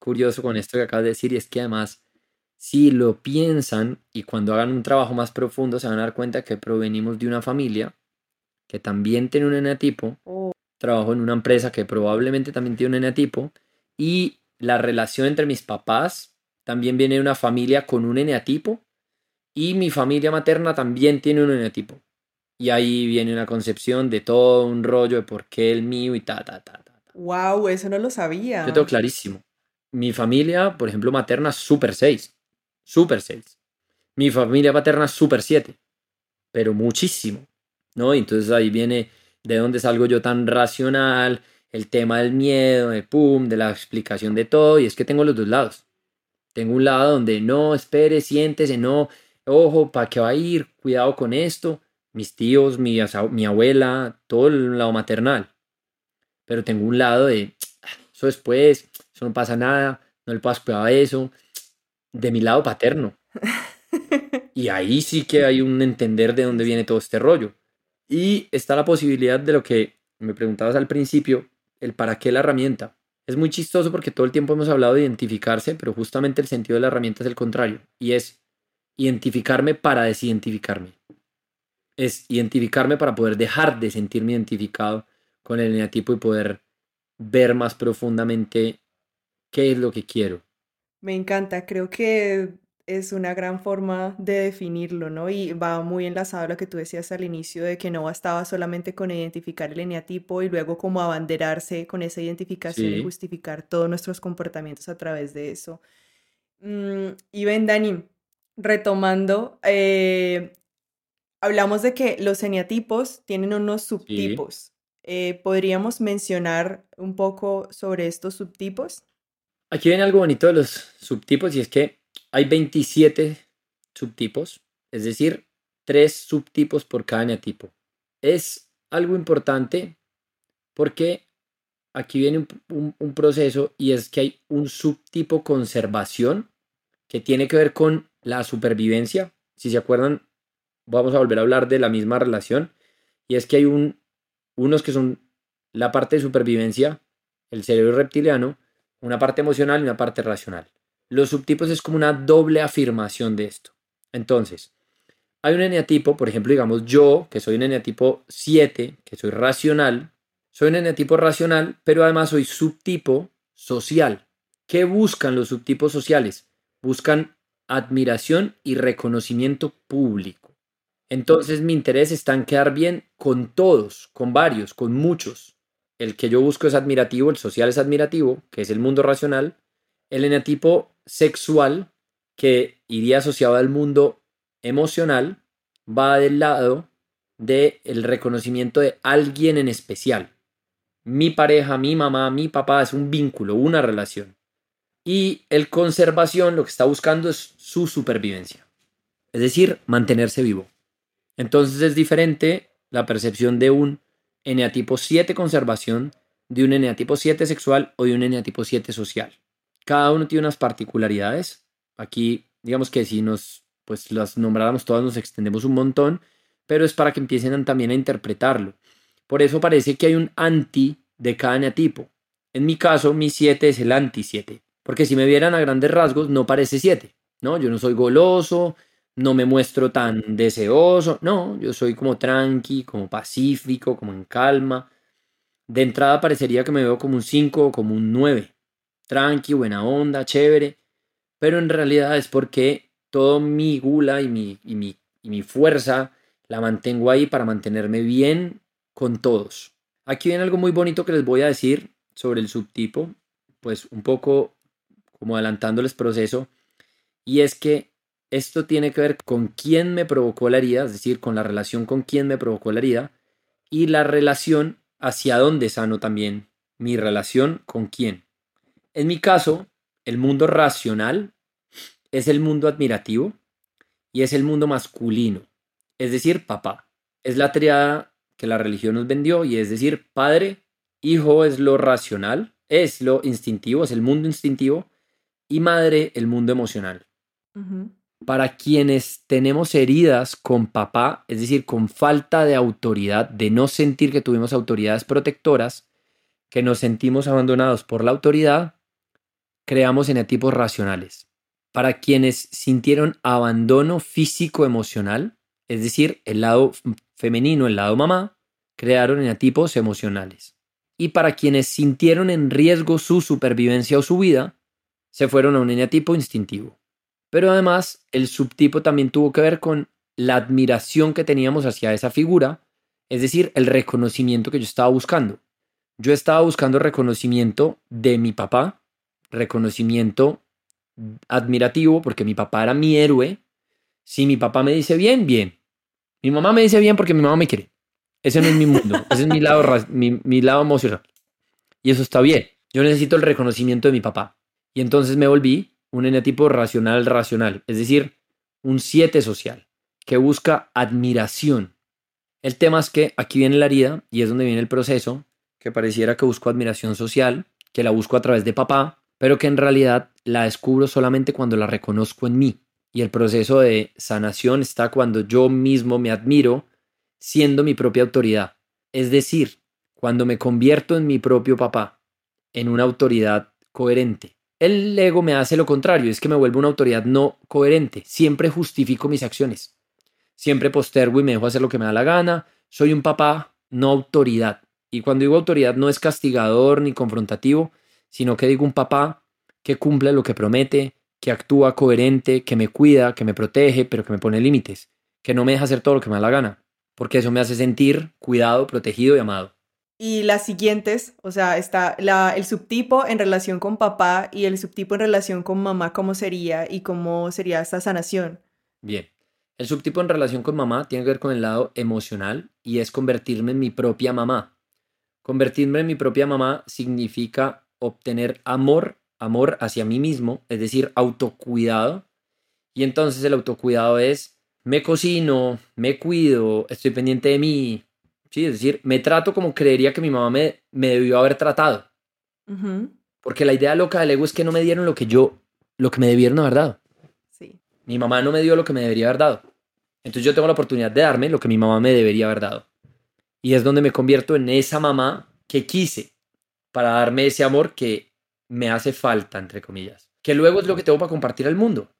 curioso con esto que acabas de decir, y es que además, si lo piensan y cuando hagan un trabajo más profundo, se van a dar cuenta que provenimos de una familia que también tiene un eneatipo, oh. Trabajo en una empresa que probablemente también tiene un eneatipo, y la relación entre mis papás también viene de una familia con un eneatipo y mi familia materna también tiene un eneatipo. Y ahí viene una concepción de todo un rollo de por qué el mío y ta, ta, ta, ta. Wow, eso no lo sabía. Yo tengo clarísimo. Mi familia, por ejemplo, materna, super 6. Super 6. Mi familia paterna, super 7. Pero muchísimo. ¿No? Y entonces ahí viene de dónde salgo yo tan racional, el tema del miedo, de pum, de la explicación de todo. Y es que tengo los dos lados. Tengo un lado donde no, espere, siéntese, no, ojo, ¿para qué va a ir? Cuidado con esto. Mis tíos, mi, mi abuela, todo el lado maternal. Pero tengo un lado de, eso después, eso no pasa nada, no le puedo cuidado a eso. De mi lado paterno. Y ahí sí que hay un entender de dónde viene todo este rollo. Y está la posibilidad de lo que me preguntabas al principio, el para qué la herramienta. Es muy chistoso porque todo el tiempo hemos hablado de identificarse, pero justamente el sentido de la herramienta es el contrario, y es identificarme para desidentificarme. Es identificarme para poder dejar de sentirme identificado con el eneatipo y poder ver más profundamente qué es lo que quiero. Me encanta, creo que es una gran forma de definirlo, ¿no? Y va muy enlazado a lo que tú decías al inicio de que no bastaba solamente con identificar el eneatipo y luego como abanderarse con esa identificación y justificar todos nuestros comportamientos a través de eso. Mm, y ven, Dani, retomando, eh, hablamos de que los eneatipos tienen unos subtipos. Eh, ¿Podríamos mencionar un poco sobre estos subtipos? Aquí viene algo bonito de los subtipos y es que hay 27 subtipos, es decir, tres subtipos por cada eneatipo. Es algo importante porque aquí viene un, proceso y es que hay un subtipo conservación que tiene que ver con la supervivencia. Si se acuerdan, vamos a volver a hablar de la misma relación. Y es que hay un, unos que son la parte de supervivencia, el cerebro reptiliano, una parte emocional y una parte racional. Los subtipos es como una doble afirmación de esto. Entonces, hay un eneatipo, por ejemplo, digamos yo, que soy un eneatipo 7, que soy racional, soy un eneatipo racional, pero además soy subtipo social. ¿Qué buscan los subtipos sociales? Buscan admiración y reconocimiento público. Entonces mi interés está en quedar bien con todos, con varios, con muchos. El que yo busco es admirativo, el social es admirativo, que es el mundo racional. El eneatipo sexual, que iría asociado al mundo emocional, va del lado del el reconocimiento de alguien en especial. Mi pareja, mi mamá, mi papá es un vínculo, una relación. Y el conservación lo que está buscando es su supervivencia, es decir, mantenerse vivo. Entonces es diferente la percepción de un eneatipo 7 conservación, de un eneatipo 7 sexual o de un eneatipo 7 social. Cada uno tiene unas particularidades. Aquí, digamos que si nos pues las nombráramos todas nos extendemos un montón, pero es para que empiecen también a interpretarlo. Por eso parece que hay un anti de cada eneatipo. En mi caso, mi 7 es el anti 7, porque si me vieran a grandes rasgos no parece 7, ¿no? Yo no soy goloso, no me muestro tan deseoso, no, yo soy como tranqui, como pacífico, como en calma. De entrada parecería que me veo como un 5 o como un 9, tranqui, buena onda, chévere, pero en realidad es porque todo mi gula y mi, fuerza la mantengo ahí para mantenerme bien con todos. Aquí viene algo muy bonito que les voy a decir sobre el subtipo, pues un poco como adelantándoles proceso, y es que esto tiene que ver con quién me provocó la herida, es decir, con la relación con quién me provocó la herida y la relación hacia dónde sano también mi relación con quién. En mi caso, el mundo racional es el mundo admirativo y es el mundo masculino, es decir, papá. Es la triada que la religión nos vendió y es decir, padre, hijo es lo racional, es lo instintivo, es el mundo instintivo y madre el mundo emocional para quienes tenemos heridas con papá, es decir, con falta de autoridad, de no sentir que tuvimos autoridades protectoras, que nos sentimos abandonados por la autoridad, creamos eneatipos racionales. Para quienes sintieron abandono físico-emocional, es decir, el lado femenino, el lado mamá, crearon eneatipos emocionales. Y para quienes sintieron en riesgo su supervivencia o su vida, se fueron a un eneatipo instintivo. Pero además, el subtipo también tuvo que ver con la admiración que teníamos hacia esa figura, es decir, el reconocimiento que yo estaba buscando. Yo estaba buscando reconocimiento de mi papá, reconocimiento admirativo, porque mi papá era mi héroe. Si mi papá me dice bien, bien. Mi mamá me dice bien porque mi mamá me quiere. Ese no es mi mundo, ese es mi lado, mi, mi lado emocional. Y eso está bien. Yo necesito el reconocimiento de mi papá. Y entonces me volví un eneatipo racional racional, es decir, un 7 social, que busca admiración. El tema es que aquí viene la herida y es donde viene el proceso, que pareciera que busco admiración social, que la busco a través de papá, pero que en realidad la descubro solamente cuando la reconozco en mí. Y el proceso de sanación está cuando yo mismo me admiro siendo mi propia autoridad. Es decir, cuando me convierto en mi propio papá, en una autoridad coherente, el ego me hace lo contrario, es que me vuelve una autoridad no coherente. Siempre justifico mis acciones. Siempre postergo y me dejo hacer lo que me da la gana. Soy un papá, no autoridad. Y cuando digo autoridad no es castigador ni confrontativo, sino que digo un papá que cumple lo que promete, que actúa coherente, que me cuida, que me protege, pero que me pone límites, que no me deja hacer todo lo que me da la gana, porque eso me hace sentir cuidado, protegido y amado. Y las siguientes, o sea, está la, el subtipo en relación con papá y el subtipo en relación con mamá, ¿cómo sería y cómo sería esta sanación? Bien, el subtipo en relación con mamá tiene que ver con el lado emocional y es convertirme en mi propia mamá. Convertirme en mi propia mamá significa obtener amor, amor hacia mí mismo, es decir, autocuidado. Y entonces el autocuidado es, me cocino, me cuido, estoy pendiente de mí, Sí, es decir, me trato como creería que mi mamá me, me debió haber tratado. Porque la idea loca del ego es que no me dieron lo que yo, lo que me debieron haber dado. Sí. Mi mamá no me dio lo que me debería haber dado. Entonces yo tengo la oportunidad de darme lo que mi mamá me debería haber dado. Y es donde me convierto en esa mamá que quise para darme ese amor que me hace falta, entre comillas. que luego es lo que tengo para compartir al mundo.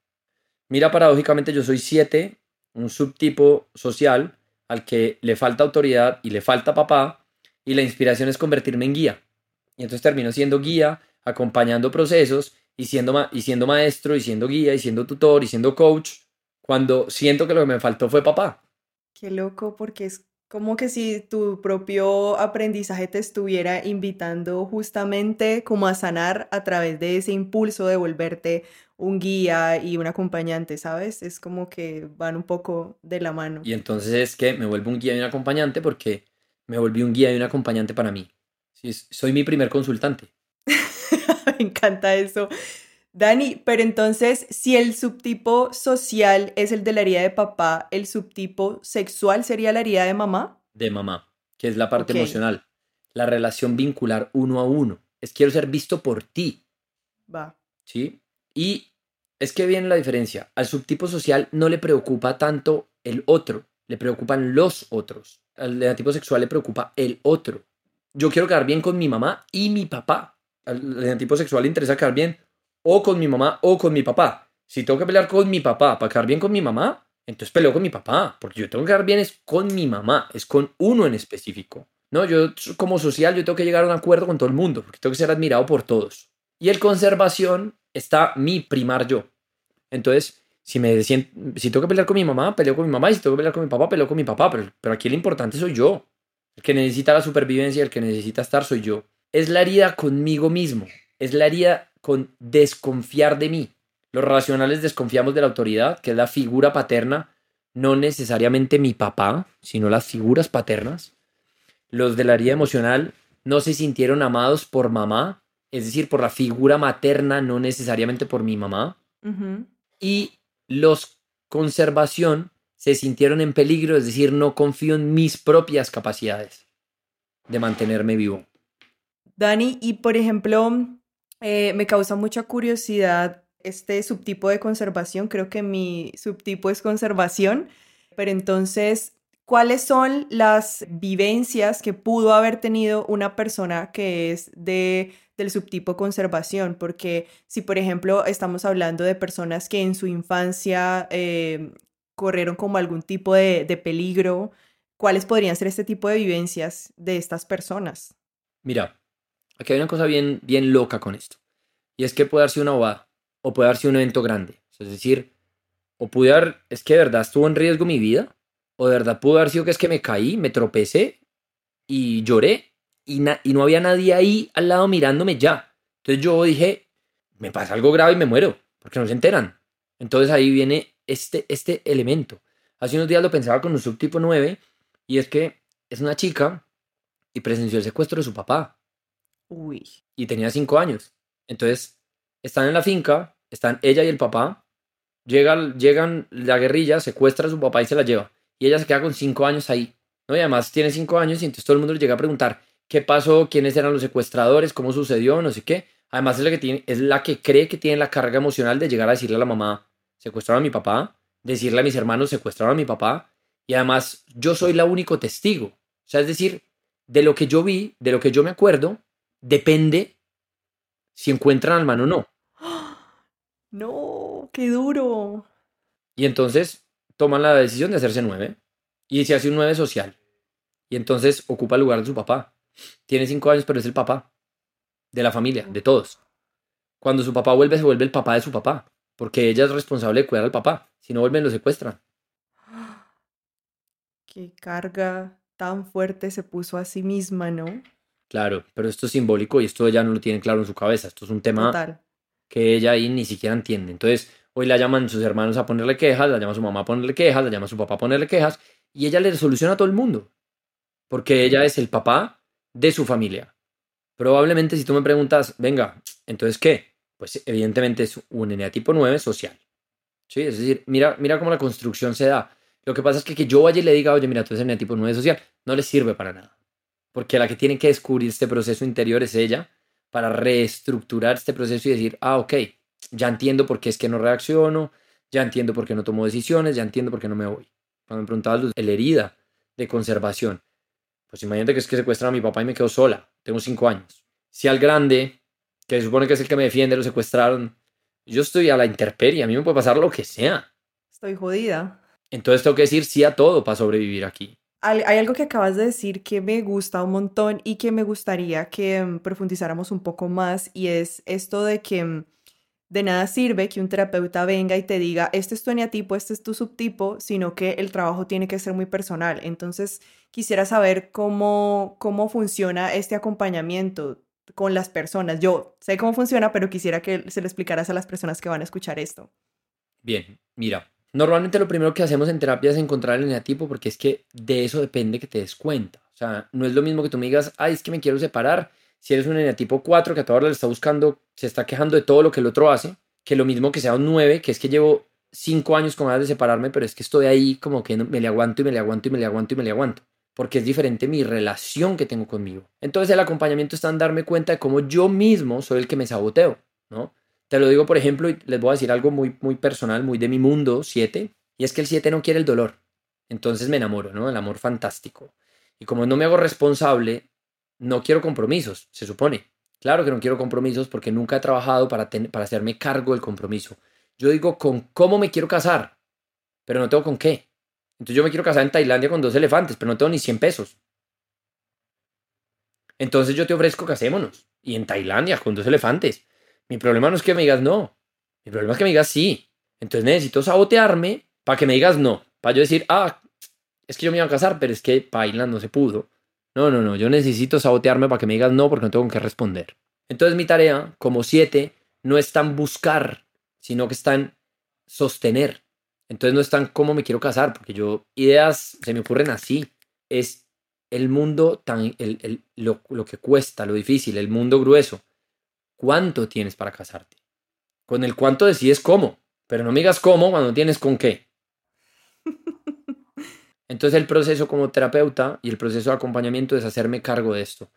Mira, paradójicamente yo soy 7, un subtipo social al que le falta autoridad y le falta papá, y la inspiración es convertirme en guía. Y entonces termino siendo guía, acompañando procesos y siendo, y siendo maestro, y siendo guía, y siendo tutor, y siendo coach, cuando siento que lo que me faltó fue papá. Qué loco, porque es como que si tu propio aprendizaje te estuviera invitando justamente como a sanar a través de ese impulso de volverte un guía y un acompañante, ¿sabes? Es como que van un poco de la mano. Y entonces es que me vuelvo un guía y un acompañante porque me volví un guía y un acompañante para mí. soy mi primer consultante. me encanta eso. Dani, pero entonces, si el subtipo social es el de la herida de papá, ¿el subtipo sexual sería la herida de mamá? De mamá, que es la parte emocional. La relación vincular uno a uno. Es quiero ser visto por ti. Va. ¿Sí? Y es que viene la diferencia. Al subtipo social no le preocupa tanto el otro, le preocupan los otros. Al tipo sexual le preocupa el otro. Yo quiero quedar bien con mi mamá y mi papá. Al tipo sexual le interesa quedar bien o con mi mamá o con mi papá. Si tengo que pelear con mi papá para quedar bien con mi mamá, entonces peleo con mi papá, porque yo tengo que quedar bien es con mi mamá, es con uno en específico. No, yo como social yo tengo que llegar a un acuerdo con todo el mundo, porque tengo que ser admirado por todos. Y el conservación está mi primar yo. Entonces, si me si tengo que pelear con mi mamá, peleo con mi mamá, y si tengo que pelear con mi papá, peleo con mi papá, pero, pero aquí el importante soy yo. El que necesita la supervivencia, el que necesita estar soy yo. Es la herida conmigo mismo, es la herida con desconfiar de mí. Los racionales desconfiamos de la autoridad, que es la figura paterna, no necesariamente mi papá, sino las figuras paternas. Los de la herida emocional no se sintieron amados por mamá, es decir, por la figura materna, no necesariamente por mi mamá. Y los conservación se sintieron en peligro, es decir, no confío en mis propias capacidades de mantenerme vivo. Dani, y por ejemplo, eh, me causa mucha curiosidad este subtipo de conservación. Creo que mi subtipo es conservación. Pero entonces, ¿cuáles son las vivencias que pudo haber tenido una persona que es de, del subtipo conservación? Porque si, por ejemplo, estamos hablando de personas que en su infancia eh, corrieron como algún tipo de, de peligro, ¿cuáles podrían ser este tipo de vivencias de estas personas? Mira, Aquí hay una cosa bien, bien loca con esto. Y es que puede darse una bobada o puede darse un evento grande. Es decir, o pude haber, es que de verdad estuvo en riesgo mi vida, o de verdad pudo haber sido que es que me caí, me tropecé y lloré y, y no había nadie ahí al lado mirándome ya. Entonces yo dije, me pasa algo grave y me muero, porque no se enteran. Entonces ahí viene este, este elemento. Hace unos días lo pensaba con un subtipo 9 y es que es una chica y presenció el secuestro de su papá. Y tenía cinco años. Entonces, están en la finca, están ella y el papá. Llegan, llegan la guerrilla, secuestra a su papá y se la lleva. Y ella se queda con cinco años ahí. ¿no? Y además tiene cinco años y entonces todo el mundo le llega a preguntar qué pasó, quiénes eran los secuestradores, cómo sucedió, no sé qué. Además es la que, tiene, es la que cree que tiene la carga emocional de llegar a decirle a la mamá, secuestraron a mi papá, decirle a mis hermanos, secuestraron a mi papá. Y además yo soy la único testigo. O sea, es decir, de lo que yo vi, de lo que yo me acuerdo, depende si encuentran al man o no. No, qué duro. Y entonces toman la decisión de hacerse nueve. Y se hace un nueve social. Y entonces ocupa el lugar de su papá. Tiene cinco años, pero es el papá. De la familia, de todos. Cuando su papá vuelve, se vuelve el papá de su papá. Porque ella es responsable de cuidar al papá. Si no vuelven, lo secuestran. Qué carga tan fuerte se puso a sí misma, ¿no? Claro, pero esto es simbólico y esto ya no lo tiene claro en su cabeza. Esto es un tema que ella ahí ni siquiera entiende. Entonces, hoy la llaman sus hermanos a ponerle quejas, la llama su mamá a ponerle quejas, la llama su papá a ponerle quejas y ella le soluciona a todo el mundo. Porque ella es el papá de su familia. Probablemente si tú me preguntas, venga, entonces ¿qué? Pues evidentemente es un eneatipo 9 social. ¿Sí? Es decir, mira, mira cómo la construcción se da. Lo que pasa es que, que yo vaya y le diga, oye, mira, tú eres eneatipo 9 social, no le sirve para nada porque la que tiene que descubrir este proceso interior es ella, para reestructurar este proceso y decir, ah, ok, ya entiendo por qué es que no reacciono, ya entiendo por qué no tomo decisiones, ya entiendo por qué no me voy. Cuando me preguntabas la herida de conservación, pues imagínate que es que secuestran a mi papá y me quedo sola, tengo cinco años. Si al grande, que se supone que es el que me defiende, lo secuestraron, Yo estoy a la intemperie, a mí me puede pasar lo que sea. Estoy jodida. Entonces tengo que decir sí a todo para sobrevivir aquí. Hay, algo que acabas de decir que me gusta un montón y que me gustaría que mm, profundizáramos un poco más y es esto de que mm, de nada sirve que un terapeuta venga y te diga, este es tu eneatipo, este es tu subtipo, sino que el trabajo tiene que ser muy personal. Entonces, quisiera saber cómo, cómo funciona este acompañamiento con las personas. Yo sé cómo funciona, pero quisiera que se lo explicaras a las personas que van a escuchar esto. Bien, mira, normalmente lo primero que hacemos en terapia es encontrar el eneatipo porque es que de eso depende que te des cuenta. O sea, no es lo mismo que tú me digas, ay, es que me quiero separar si eres un eneatipo 4 que a toda hora le está buscando, se está quejando de todo lo que el otro hace, que lo mismo que sea un 9, que es que llevo 5 años con ganas de separarme, pero es que estoy ahí como que me le aguanto y me le aguanto y me le aguanto y me le aguanto. Porque es diferente mi relación que tengo conmigo. Entonces el acompañamiento está en darme cuenta de cómo yo mismo soy el que me saboteo, ¿no? Te lo digo, por ejemplo, y les voy a decir algo muy, muy personal, muy de mi mundo, 7, y es que el 7 no quiere el dolor. Entonces me enamoro, ¿no? El amor fantástico. Y como no me hago responsable no quiero compromisos, se supone. Claro que no quiero compromisos porque nunca he trabajado para, para hacerme cargo del compromiso. Yo digo con cómo me quiero casar, pero no tengo con qué. Entonces yo me quiero casar en Tailandia con dos elefantes, pero no tengo ni 100 pesos. Entonces yo te ofrezco casémonos. Y en Tailandia con dos elefantes. Mi problema no es que me digas no. Mi problema es que me digas sí. Entonces necesito sabotearme para que me digas no. Para yo decir, ah, es que yo me iba a casar, pero es que Paila no se pudo. No, no, no, yo necesito sabotearme para que me digas no porque no tengo que responder. Entonces mi tarea, como siete, no es tan buscar, sino que está en sostener. Entonces no es tan cómo me quiero casar, porque yo ideas se me ocurren así. Es el mundo tan, el, lo, lo que cuesta, lo difícil, el mundo grueso. ¿Cuánto tienes para casarte? Con el cuánto decides cómo, pero no me digas cómo cuando tienes con qué. Entonces el proceso como terapeuta y el proceso de acompañamiento es hacerme cargo de esto.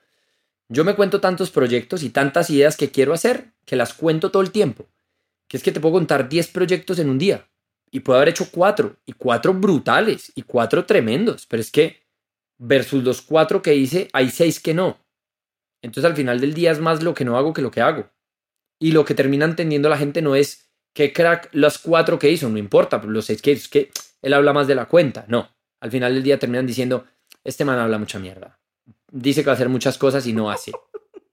Yo me cuento tantos proyectos y tantas ideas que quiero hacer que las cuento todo el tiempo. Que es que te puedo contar 10 proyectos en un día y puedo haber hecho 4 y 4 brutales y 4 tremendos, pero es que versus los 4 que hice hay 6 que no. Entonces al final del día es más lo que no hago que lo que hago. Y lo que termina entendiendo la gente no es que crack los 4 que hizo, no importa, los 6 que es que él habla más de la cuenta, no al final del día terminan diciendo, este man habla mucha mierda. Dice que va a hacer muchas cosas y no hace.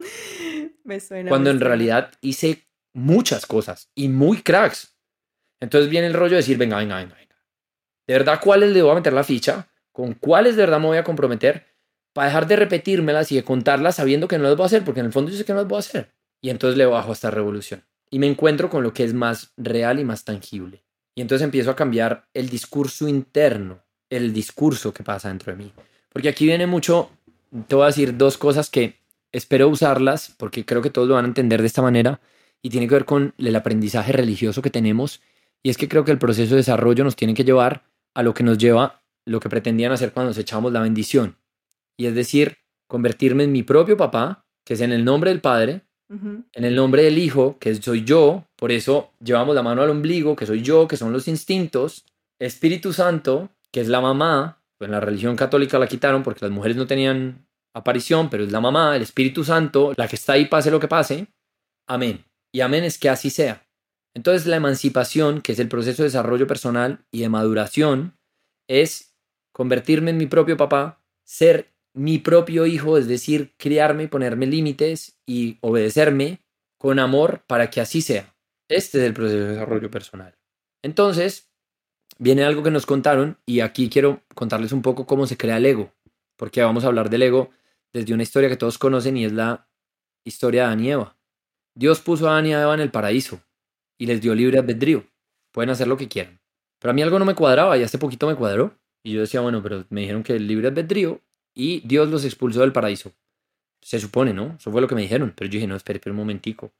me suena. Cuando en realidad hice muchas cosas y muy cracks. Entonces viene el rollo de decir, venga, venga, venga, venga. ¿De verdad cuáles le voy a meter la ficha? ¿Con cuáles de verdad me voy a comprometer? Para dejar de repetírmelas y de contarlas sabiendo que no las voy a hacer, porque en el fondo yo sé que no las voy a hacer. Y entonces le bajo a esta revolución. Y me encuentro con lo que es más real y más tangible. Y entonces empiezo a cambiar el discurso interno el discurso que pasa dentro de mí. Porque aquí viene mucho, te voy a decir dos cosas que espero usarlas porque creo que todos lo van a entender de esta manera y tiene que ver con el aprendizaje religioso que tenemos y es que creo que el proceso de desarrollo nos tiene que llevar a lo que nos lleva lo que pretendían hacer cuando nos echamos la bendición y es decir, convertirme en mi propio papá, que es en el nombre del Padre, en el nombre del Hijo, que soy yo, por eso llevamos la mano al ombligo, que soy yo, que son los instintos, Espíritu Santo, que es la mamá, pues en la religión católica la quitaron porque las mujeres no tenían aparición, pero es la mamá, el Espíritu Santo, la que está ahí pase lo que pase. Amén. Y amén es que así sea. Entonces la emancipación, que es el proceso de desarrollo personal y de maduración, es convertirme en mi propio papá, ser mi propio hijo, es decir, criarme ponerme límites y obedecerme con amor para que así sea. Este es el proceso de desarrollo personal. Entonces, viene algo que nos contaron y aquí quiero contarles un poco cómo se crea el ego, porque vamos a hablar del ego desde una historia que todos conocen y es la historia de Adán y Eva. Dios puso a Adán y Eva en el paraíso y les dio libre albedrío. Pueden hacer lo que quieran. Pero a mí algo no me cuadraba y hace poquito me cuadró. Y yo decía, bueno, pero me dijeron que el libre albedrío y Dios los expulsó del paraíso. Se supone, ¿no? Eso fue lo que me dijeron. Pero yo dije, no, espere, espere un momentico.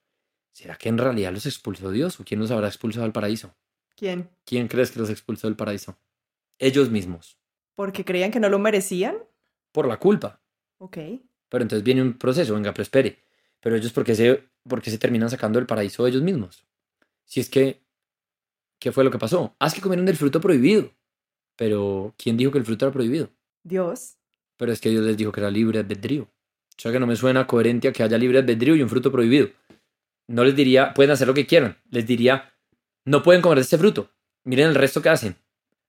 ¿Será que en realidad los expulsó Dios o quién los habrá expulsado del paraíso? ¿Quién? ¿Quién crees que los expulsó del paraíso? Ellos mismos. ¿Porque creían que no lo merecían? Por la culpa. Ok. Pero entonces viene un proceso, venga, pero espere. Pero ellos, ¿por qué se, por se terminan sacando del paraíso ellos mismos? Si es que, ¿qué fue lo que pasó? Haz ah, que comieron del fruto prohibido. Pero, ¿quién dijo que el fruto era prohibido? Dios. Pero es que Dios les dijo que era libre albedrío. O sea que no me suena coherente a que haya libre albedrío y un fruto prohibido. no les diría, pueden hacer lo que quieran. Les diría, no pueden comer este fruto. Miren el resto que hacen.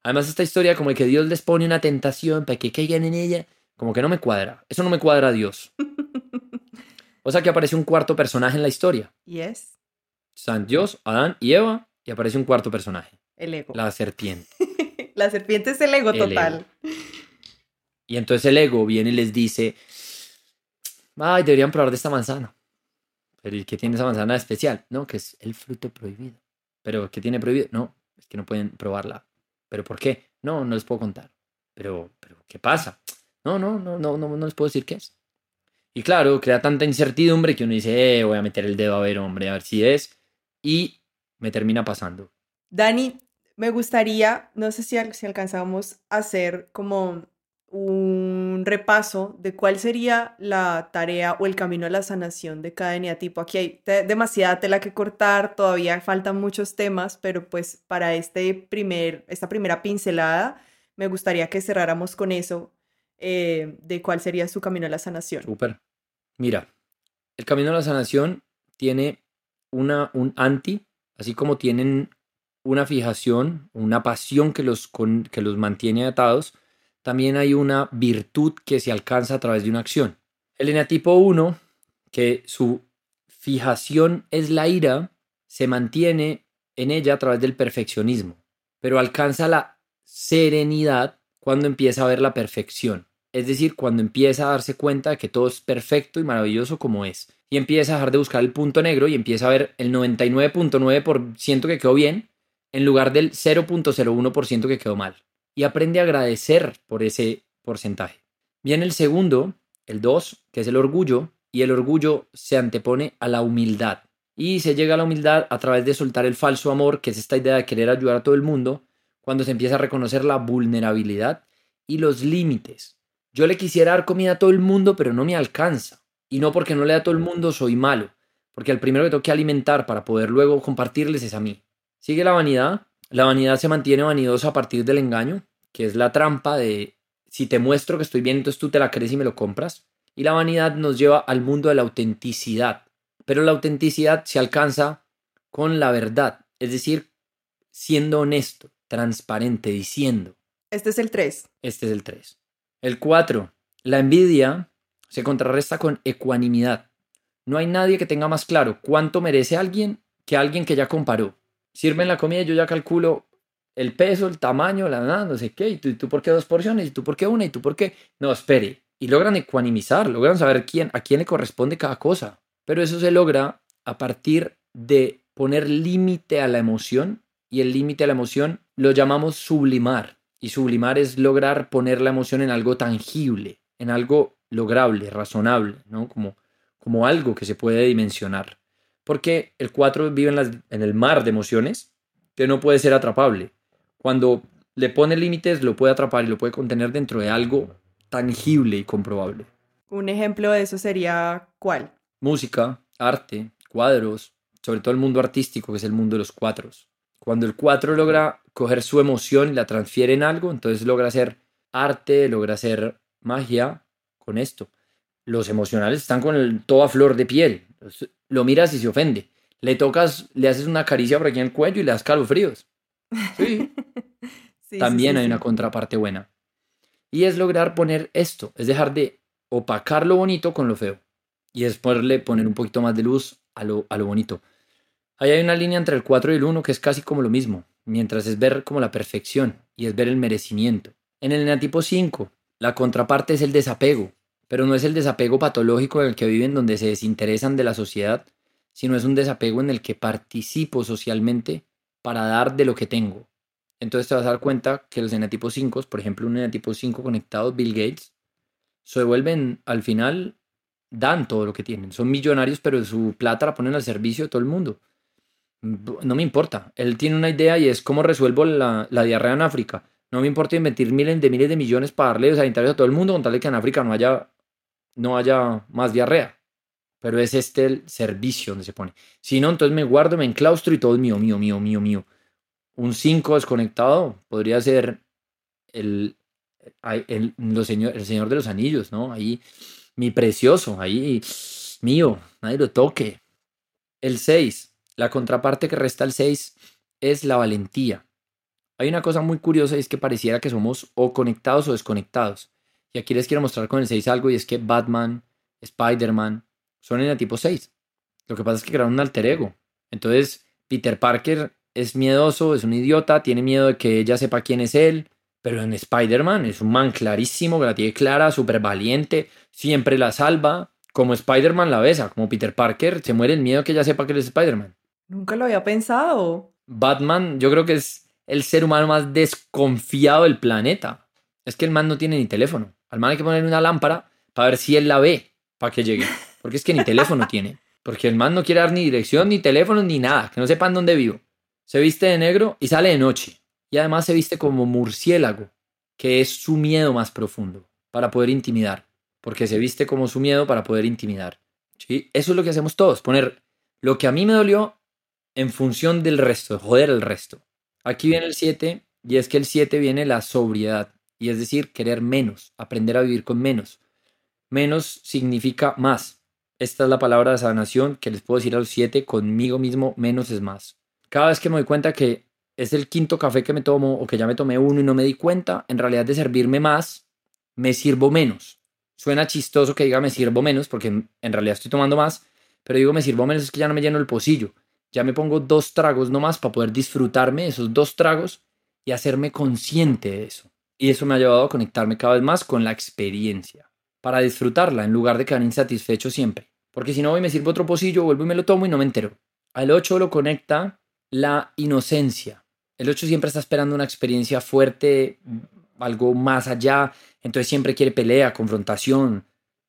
Además, esta historia como que Dios les pone una tentación para que caigan en ella, como que no me cuadra. Eso no me cuadra a Dios. O sea que aparece un cuarto personaje en la historia. Yes. San Dios, Adán y Eva, y aparece un cuarto personaje. El ego. La serpiente. la serpiente es el ego El total. Y entonces el ego viene y les dice, ay, deberían probar de esta manzana. Pero ¿y qué tiene esa manzana especial? No, que es el fruto prohibido. ¿Pero qué tiene prohibido? No, es que no pueden probarla. ¿Pero por qué? No, no les puedo contar. ¿Pero, pero qué pasa? No, no, no, no, no, no les puedo decir qué es. Y claro, crea tanta incertidumbre que uno dice, eh, voy a meter el dedo a ver, hombre, a ver si es. Y me termina pasando. Dani, me gustaría, no sé si, si alcanzamos a hacer como un repaso de cuál sería la tarea o el camino a la sanación de cada eneatipo. Aquí hay demasiada tela que cortar, todavía faltan muchos temas, pero pues para este primer, esta primera pincelada me gustaría que cerráramos con eso eh, de cuál sería su camino a la sanación. Súper. Mira, el camino a la sanación tiene una, un anti, así como tienen una fijación, una pasión que los, con- que los mantiene atados, también hay una virtud que se alcanza a través de una acción. El eneatipo 1, que su fijación es la ira, se mantiene en ella a través del perfeccionismo, pero alcanza la serenidad cuando empieza a ver la perfección. Es decir, cuando empieza a darse cuenta de que todo es perfecto y maravilloso como es. Y empieza a dejar de buscar el punto negro y empieza a ver el 99.9% que quedó bien en lugar del 0.01% que quedó mal. Y aprende a agradecer por ese porcentaje. Viene el segundo, el 2, que es el orgullo, y el orgullo se antepone a la humildad. Y se llega a la humildad a través de soltar el falso amor, que es esta idea de querer ayudar a todo el mundo, cuando se empieza a reconocer la vulnerabilidad y los límites. Yo le quisiera dar comida a todo el mundo, pero no me alcanza. Y no porque no le da a todo el mundo soy malo, porque al primero que tengo que alimentar para poder luego compartirles es a mí. Sigue la vanidad. La vanidad se mantiene vanidosa a partir del engaño, que es la trampa de si te muestro que estoy bien, entonces tú te la crees y me lo compras. Y la vanidad nos lleva al mundo de la autenticidad. Pero la autenticidad se alcanza con la verdad, es decir, siendo honesto, transparente, diciendo. Este es el 3. Este es el 3. El 4. La envidia se contrarresta con ecuanimidad. No hay nadie que tenga más claro cuánto merece alguien que alguien que ya comparó. Sirven la comida y yo ya calculo el peso, el tamaño, la nada, no sé qué. ¿Y tú, tú por qué dos porciones? ¿Y tú por qué una? ¿Y tú por qué? No, espere. Y logran ecuanimizar, logran saber quién, a quién le corresponde cada cosa. Pero eso se logra a partir de poner límite a la emoción y el límite a la emoción lo llamamos sublimar. Y sublimar es lograr poner la emoción en algo tangible, en algo lograble, razonable, ¿no? Como, como algo que se puede dimensionar. Porque el 4 vive en el mar de emociones que no puede ser atrapable. Cuando le pone límites, lo puede atrapar y lo puede contener dentro de algo tangible y comprobable. Un ejemplo de eso sería ¿cuál? Música, arte, cuadros, sobre todo el mundo artístico, que es el mundo de los cuatros. Cuando el cuatro logra coger su emoción y la transfiere en algo, entonces logra hacer arte, logra hacer magia con esto. Los emocionales están con el, todo a flor de piel. Lo miras y se ofende. Le tocas, le haces una caricia por aquí en el cuello y le das calofríos. Sí, también sí, hay una contraparte buena. Y es lograr poner esto, es dejar de opacar lo bonito con lo feo. Y es ponerle, poner un poquito más de luz a lo, a lo bonito. Ahí hay una línea entre el 4 y el 1 que es casi como lo mismo, mientras es ver como la perfección y es ver el merecimiento. En el enatipo 5, la contraparte es el desapego, pero no es el desapego patológico en el que viven donde se desinteresan de la sociedad, sino es un desapego en el que participo socialmente para dar de lo que tengo. Entonces te vas a dar cuenta que los enatipos 5, por ejemplo, un enatipo 5 conectado, Bill Gates, se vuelven al final, dan todo lo que tienen. Son millonarios, pero su plata la ponen al servicio de todo el mundo. No me importa. Él tiene una idea y es cómo resuelvo la, diarrea en África. No me importa invertir miles de miles de millones para darle sanitarios a todo el mundo con que en África no haya, no haya más diarrea. Pero es este el servicio donde se pone. Si no, entonces me guardo, me enclaustro y todo es mío, mío, mío, mío, mío. Un 5 desconectado podría ser el, el, el, señor, el Señor de los Anillos, ¿no? Ahí, mi precioso, ahí, mío, nadie lo toque. El 6, la contraparte que resta el 6 es la valentía. Hay una cosa muy curiosa y es que pareciera que somos o conectados o desconectados. Y aquí les quiero mostrar con el 6 algo y es que Batman, Spider-Man son en el tipo 6. Lo que pasa es que crearon un alter ego. Entonces, Peter Parker es miedoso, es un idiota, tiene miedo de que ella sepa quién es él, pero en Spider-Man es un man clarísimo, que la tiene clara, súper valiente, siempre la salva. Como Spider-Man la besa, como Peter Parker, se muere el miedo que ella sepa que él es Spider-Man. Nunca lo había pensado. Batman, yo creo que es el ser humano más desconfiado del planeta. Es que el man no tiene ni teléfono. Al man hay que ponerle una lámpara para ver si él la ve para que llegue. Porque es que ni teléfono tiene. Porque el man no quiere dar ni dirección, ni teléfono, ni nada. Que no sepan dónde vivo. Se viste de negro y sale de noche. Y además se viste como murciélago, que es su miedo más profundo, para poder intimidar. Porque se viste como su miedo para poder intimidar. ¿Sí? Eso es lo que hacemos todos. Poner lo que a mí me dolió en función del resto, joder el resto. Aquí viene el 7 y es que el 7 viene la sobriedad. Y es decir, querer menos, aprender a vivir con menos. Menos significa más. Esta es la palabra de sanación que les puedo decir a los 7, conmigo mismo, menos es más. Cada vez que me doy cuenta que es el quinto café que me tomo o que ya me tomé uno y no me di cuenta, en realidad de servirme más, me sirvo menos. Suena chistoso que diga me sirvo menos porque en realidad estoy tomando más, pero digo me sirvo menos es que ya no me lleno el pocillo. Ya me pongo dos tragos nomás para poder disfrutarme esos dos tragos y hacerme consciente de eso. Y eso me ha llevado a conectarme cada vez más con la experiencia, para disfrutarla en lugar de quedar insatisfecho siempre. Porque si no voy me sirvo otro pocillo, vuelvo y me lo tomo y no me entero. Al 8 lo conecta la inocencia. El 8 siempre está esperando una experiencia fuerte, algo más allá, entonces siempre quiere pelea, confrontación,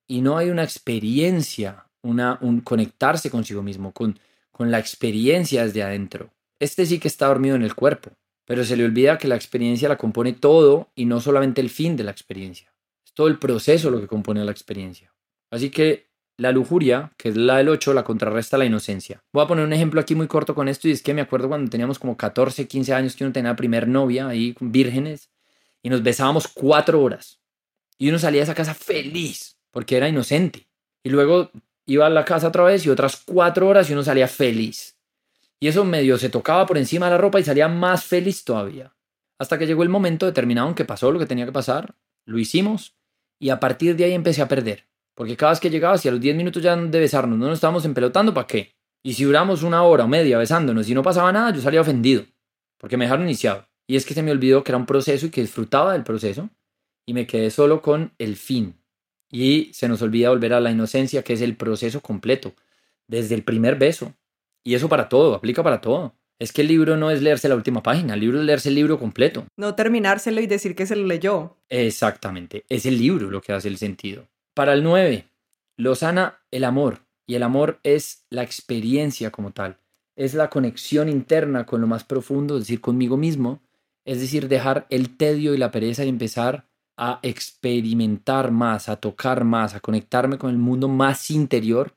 y no hay una experiencia, una, un conectarse consigo mismo, con, con la experiencia desde adentro. Este sí que está dormido en el cuerpo, pero se le olvida que la experiencia la compone todo y no solamente el fin de la experiencia. Es todo el proceso lo que compone la experiencia. Así que la lujuria, que es la del 8, la contrarresta la inocencia. Voy a poner un ejemplo aquí muy corto con esto y es que me acuerdo cuando teníamos como 14, 15 años que uno tenía la primer novia ahí, vírgenes, y nos besábamos cuatro horas. Y uno salía de esa casa feliz, porque era inocente. Y luego iba a la casa otra vez y otras cuatro horas y uno salía feliz. Y eso medio se tocaba por encima de la ropa y salía más feliz todavía. Hasta que llegó el momento determinado en que pasó lo que tenía que pasar, lo hicimos y a partir de ahí empecé a perder. Porque cada vez que llegaba, si a los 10 minutos ya de besarnos no nos estábamos empelotando, ¿para qué? Y si duramos una hora o media besándonos y no pasaba nada, yo salía ofendido. Porque me dejaron iniciado. Y es que se me olvidó que era un proceso y que disfrutaba del proceso. Y me quedé solo con el fin. Y se nos olvida volver a la inocencia, que es el proceso completo. Desde el primer beso. Y eso para todo, aplica para todo. Es que el libro no es leerse la última página, el libro es leerse el libro completo. No terminárselo y decir que se lo leyó. Exactamente, es el libro lo que hace el sentido. Para el 9, lo sana el amor. Y el amor es la experiencia como tal. Es la conexión interna con lo más profundo, es decir, conmigo mismo. Es decir, dejar el tedio y la pereza y empezar a experimentar más, a tocar más, a conectarme con el mundo más interior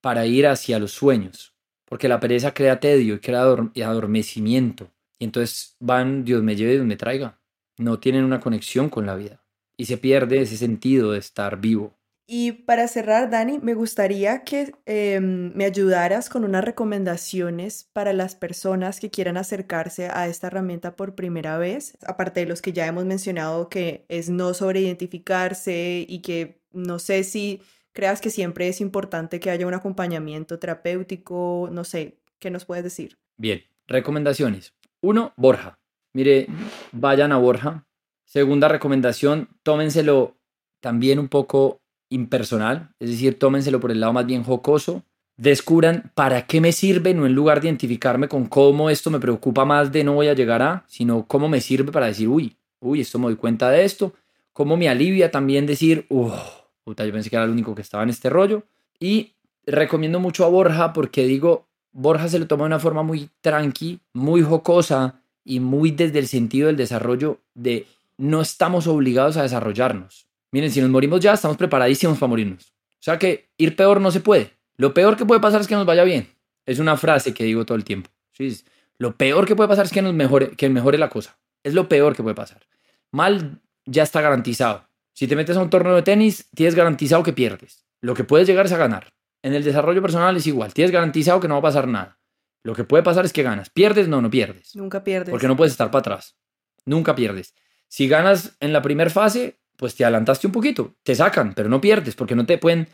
para ir hacia los sueños. Porque la pereza crea tedio y crea adormecimiento. Y entonces van, Dios me lleve, Dios me traiga. No tienen una conexión con la vida y se pierde ese sentido de estar vivo. Y para cerrar, Dani, me gustaría que em, me ayudaras con unas recomendaciones para las personas que quieran acercarse a esta herramienta por primera vez, aparte de los que ya hemos mencionado que es no sobreidentificarse y que no sé si creas que siempre es importante que haya un acompañamiento terapéutico, no sé, ¿qué nos puedes decir? Bien, recomendaciones. Uno, Borja. Mire, vayan a Borja, Segunda recomendación, tómenselo también un poco impersonal, es decir, tómenselo por el lado más bien jocoso. Descubran para qué me sirve, no en lugar de identificarme con cómo esto me preocupa más de no voy a llegar a, sino cómo me sirve para decir, uy, uy, esto me doy cuenta de esto. Cómo me alivia también decir, uff, puta, yo pensé que era el único que estaba en este rollo. Y recomiendo mucho a Borja porque digo, Borja se lo toma de una forma muy tranqui, muy jocosa y muy desde el sentido del desarrollo de no estamos obligados a desarrollarnos. Miren, si nos morimos ya, estamos preparadísimos para morirnos. O sea que ir peor no se puede. Lo peor que puede pasar es que nos vaya bien. Es una frase que digo todo el tiempo. ¿sí? Lo peor que puede pasar es que nos mejore, que mejore la cosa. Es lo peor que puede pasar. Mal ya está garantizado. Si te metes a un torneo de tenis, tienes garantizado que pierdes. Lo que puedes llegar es a ganar. En el desarrollo personal es igual, tienes garantizado que no va a pasar nada. Lo que puede pasar es que ganas. ¿Pierdes? No, no pierdes. Nunca pierdes. Porque no puedes estar para atrás. Nunca pierdes. Si ganas en la primera fase, pues te adelantaste un poquito. Te sacan, pero no pierdes porque no te pueden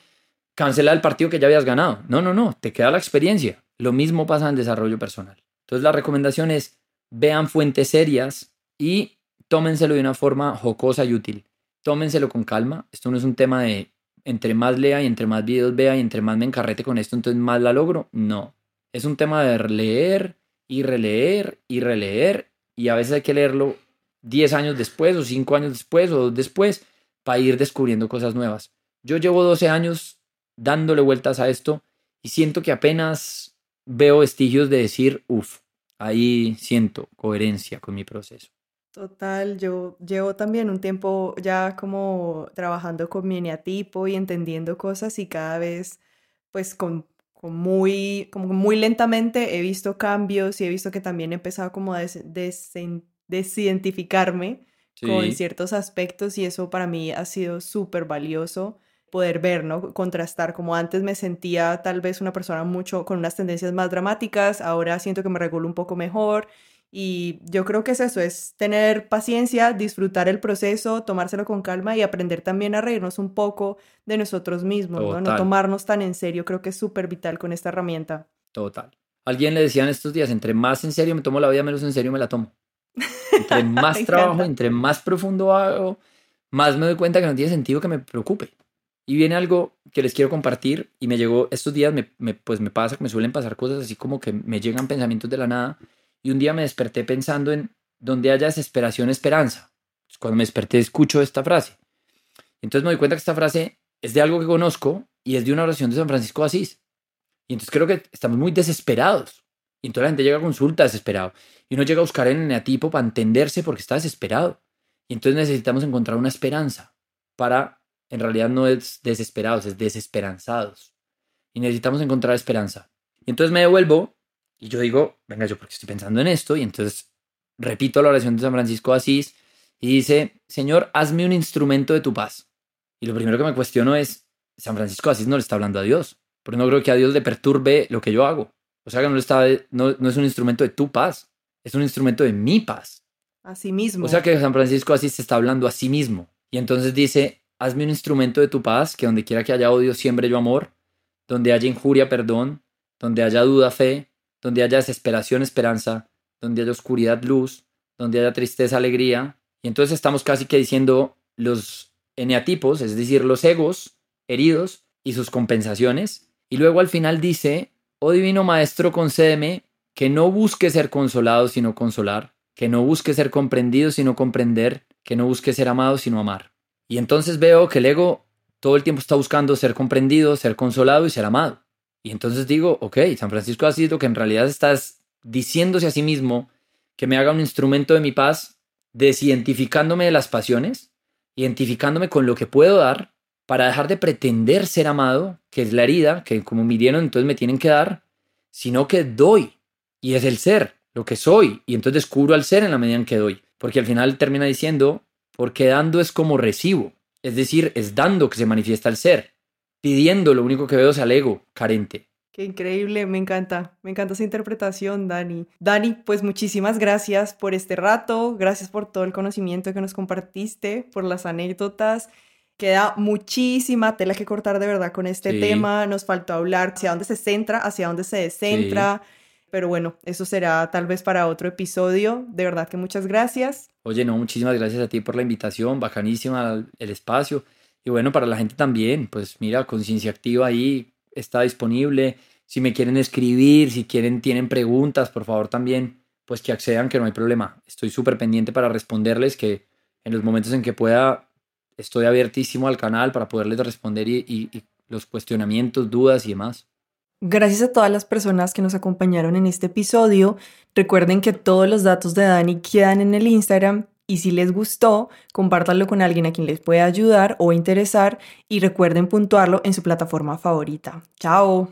cancelar el partido que ya habías ganado. No, no, no. Te queda la experiencia. Lo mismo pasa en desarrollo personal. Entonces la recomendación es vean fuentes serias y tómenselo de una forma jocosa y útil. Tómenselo con calma. Esto no es un tema de entre más lea y entre más videos vea y entre más me encarrete con esto, entonces más la logro. No. Es un tema de leer y releer y releer y a veces hay que leerlo 10 años después o 5 años después o después para ir descubriendo cosas nuevas. Yo llevo 12 años dándole vueltas a esto y siento que apenas veo vestigios de decir, uff, ahí siento coherencia con mi proceso. Total, yo llevo también un tiempo ya como trabajando con mi eneatipo y entendiendo cosas y cada vez pues con, muy, como muy lentamente he visto cambios y he visto que también he empezado como a desidentificarme con ciertos aspectos y eso para mí ha sido súper valioso poder ver, ¿no? Contrastar, como antes me sentía tal vez una persona mucho con unas tendencias más dramáticas, ahora siento que me regulo un poco mejor y yo creo que es eso, es tener paciencia, disfrutar el proceso, tomárselo con calma y aprender también a reírnos un poco de nosotros mismos, ¿no? no tomarnos tan en serio, creo que es súper vital con esta herramienta. Total. Alguien le decía en estos días, entre más en serio me tomo la vida, menos en serio me la tomo. Entre más trabajo, entre más profundo hago, más me doy cuenta que no tiene sentido que me preocupe. Y viene algo que les quiero compartir y me llegó estos días, me, pues me pasa, me suelen pasar cosas así como que me llegan pensamientos de la nada y un día me desperté pensando en donde haya desesperación, esperanza. Cuando me desperté escucho esta frase. Entonces me doy cuenta que esta frase es de algo que conozco y es de una oración de San Francisco de Asís. Y entonces creo que estamos muy desesperados. Y entonces la gente llega a consulta desesperado. Y uno llega a buscar en el neatipo para entenderse porque está desesperado. Y entonces necesitamos encontrar una esperanza para, en realidad no es desesperados, es desesperanzados. Y necesitamos encontrar esperanza. Y entonces me devuelvo y yo digo, venga, yo porque estoy pensando en esto. Y entonces repito la oración de San Francisco de Asís y dice, Señor, hazme un instrumento de tu paz. Y lo primero que me cuestiono es, San Francisco de Asís no le está hablando a Dios, porque no creo que a Dios le perturbe lo que yo hago. O sea que no, le está, no, no es un instrumento de tu paz, es un instrumento de mi paz. A sí mismo. O sea que San Francisco así se está hablando a sí mismo. Y entonces dice, hazme un instrumento de tu paz, que donde quiera que haya odio, siembre yo amor, donde haya injuria, perdón, donde haya duda, fe, donde haya desesperación, esperanza, donde haya oscuridad, luz, donde haya tristeza, alegría. Y entonces estamos casi que diciendo los eneatipos, es decir, los egos heridos y sus compensaciones. Y luego al final dice, oh divino maestro, concédeme que no busque ser consolado, sino consolar, que no busque ser comprendido, sino comprender, que no busque ser amado, sino amar. Y entonces veo que el ego todo el tiempo está buscando ser comprendido, ser consolado y ser amado. Y entonces digo, ok, San Francisco ha sido que en realidad estás diciéndose a sí mismo que me haga un instrumento de mi paz, desidentificándome de las pasiones, identificándome con lo que puedo dar, para dejar de pretender ser amado, que es la herida, que como me dieron, entonces me tienen que dar, sino que doy. Y es el ser, lo que soy. Y entonces descubro al ser en la medida en que doy. Porque al final termina diciendo, porque dando es como recibo. Es decir, es dando que se manifiesta el ser pidiendo, lo único que veo es al ego carente. Qué increíble, me encanta, me encanta esa interpretación, Dani. Dani, pues muchísimas gracias por este rato, gracias por todo el conocimiento que nos compartiste, por las anécdotas. Queda muchísima tela que cortar de verdad con este tema. Nos faltó hablar hacia dónde se centra, hacia dónde se descentra. Pero bueno, eso será tal vez para otro episodio. De verdad que muchas gracias. Oye, no, muchísimas gracias a ti por la invitación. Bacanísima el espacio. Y bueno, para la gente también, pues mira, Conciencia Activa ahí está disponible. Si me quieren escribir, si quieren, tienen preguntas, por favor también, pues que accedan, que no hay problema. Estoy súper pendiente para responderles, que en los momentos en que pueda, estoy abiertísimo al canal para poderles responder y, los cuestionamientos, dudas y demás. Gracias a todas las personas que nos acompañaron en este episodio. Recuerden que todos los datos de Dani quedan en el Instagram y si les gustó, compártanlo con alguien a quien les pueda ayudar o interesar y recuerden puntuarlo en su plataforma favorita. ¡Chao!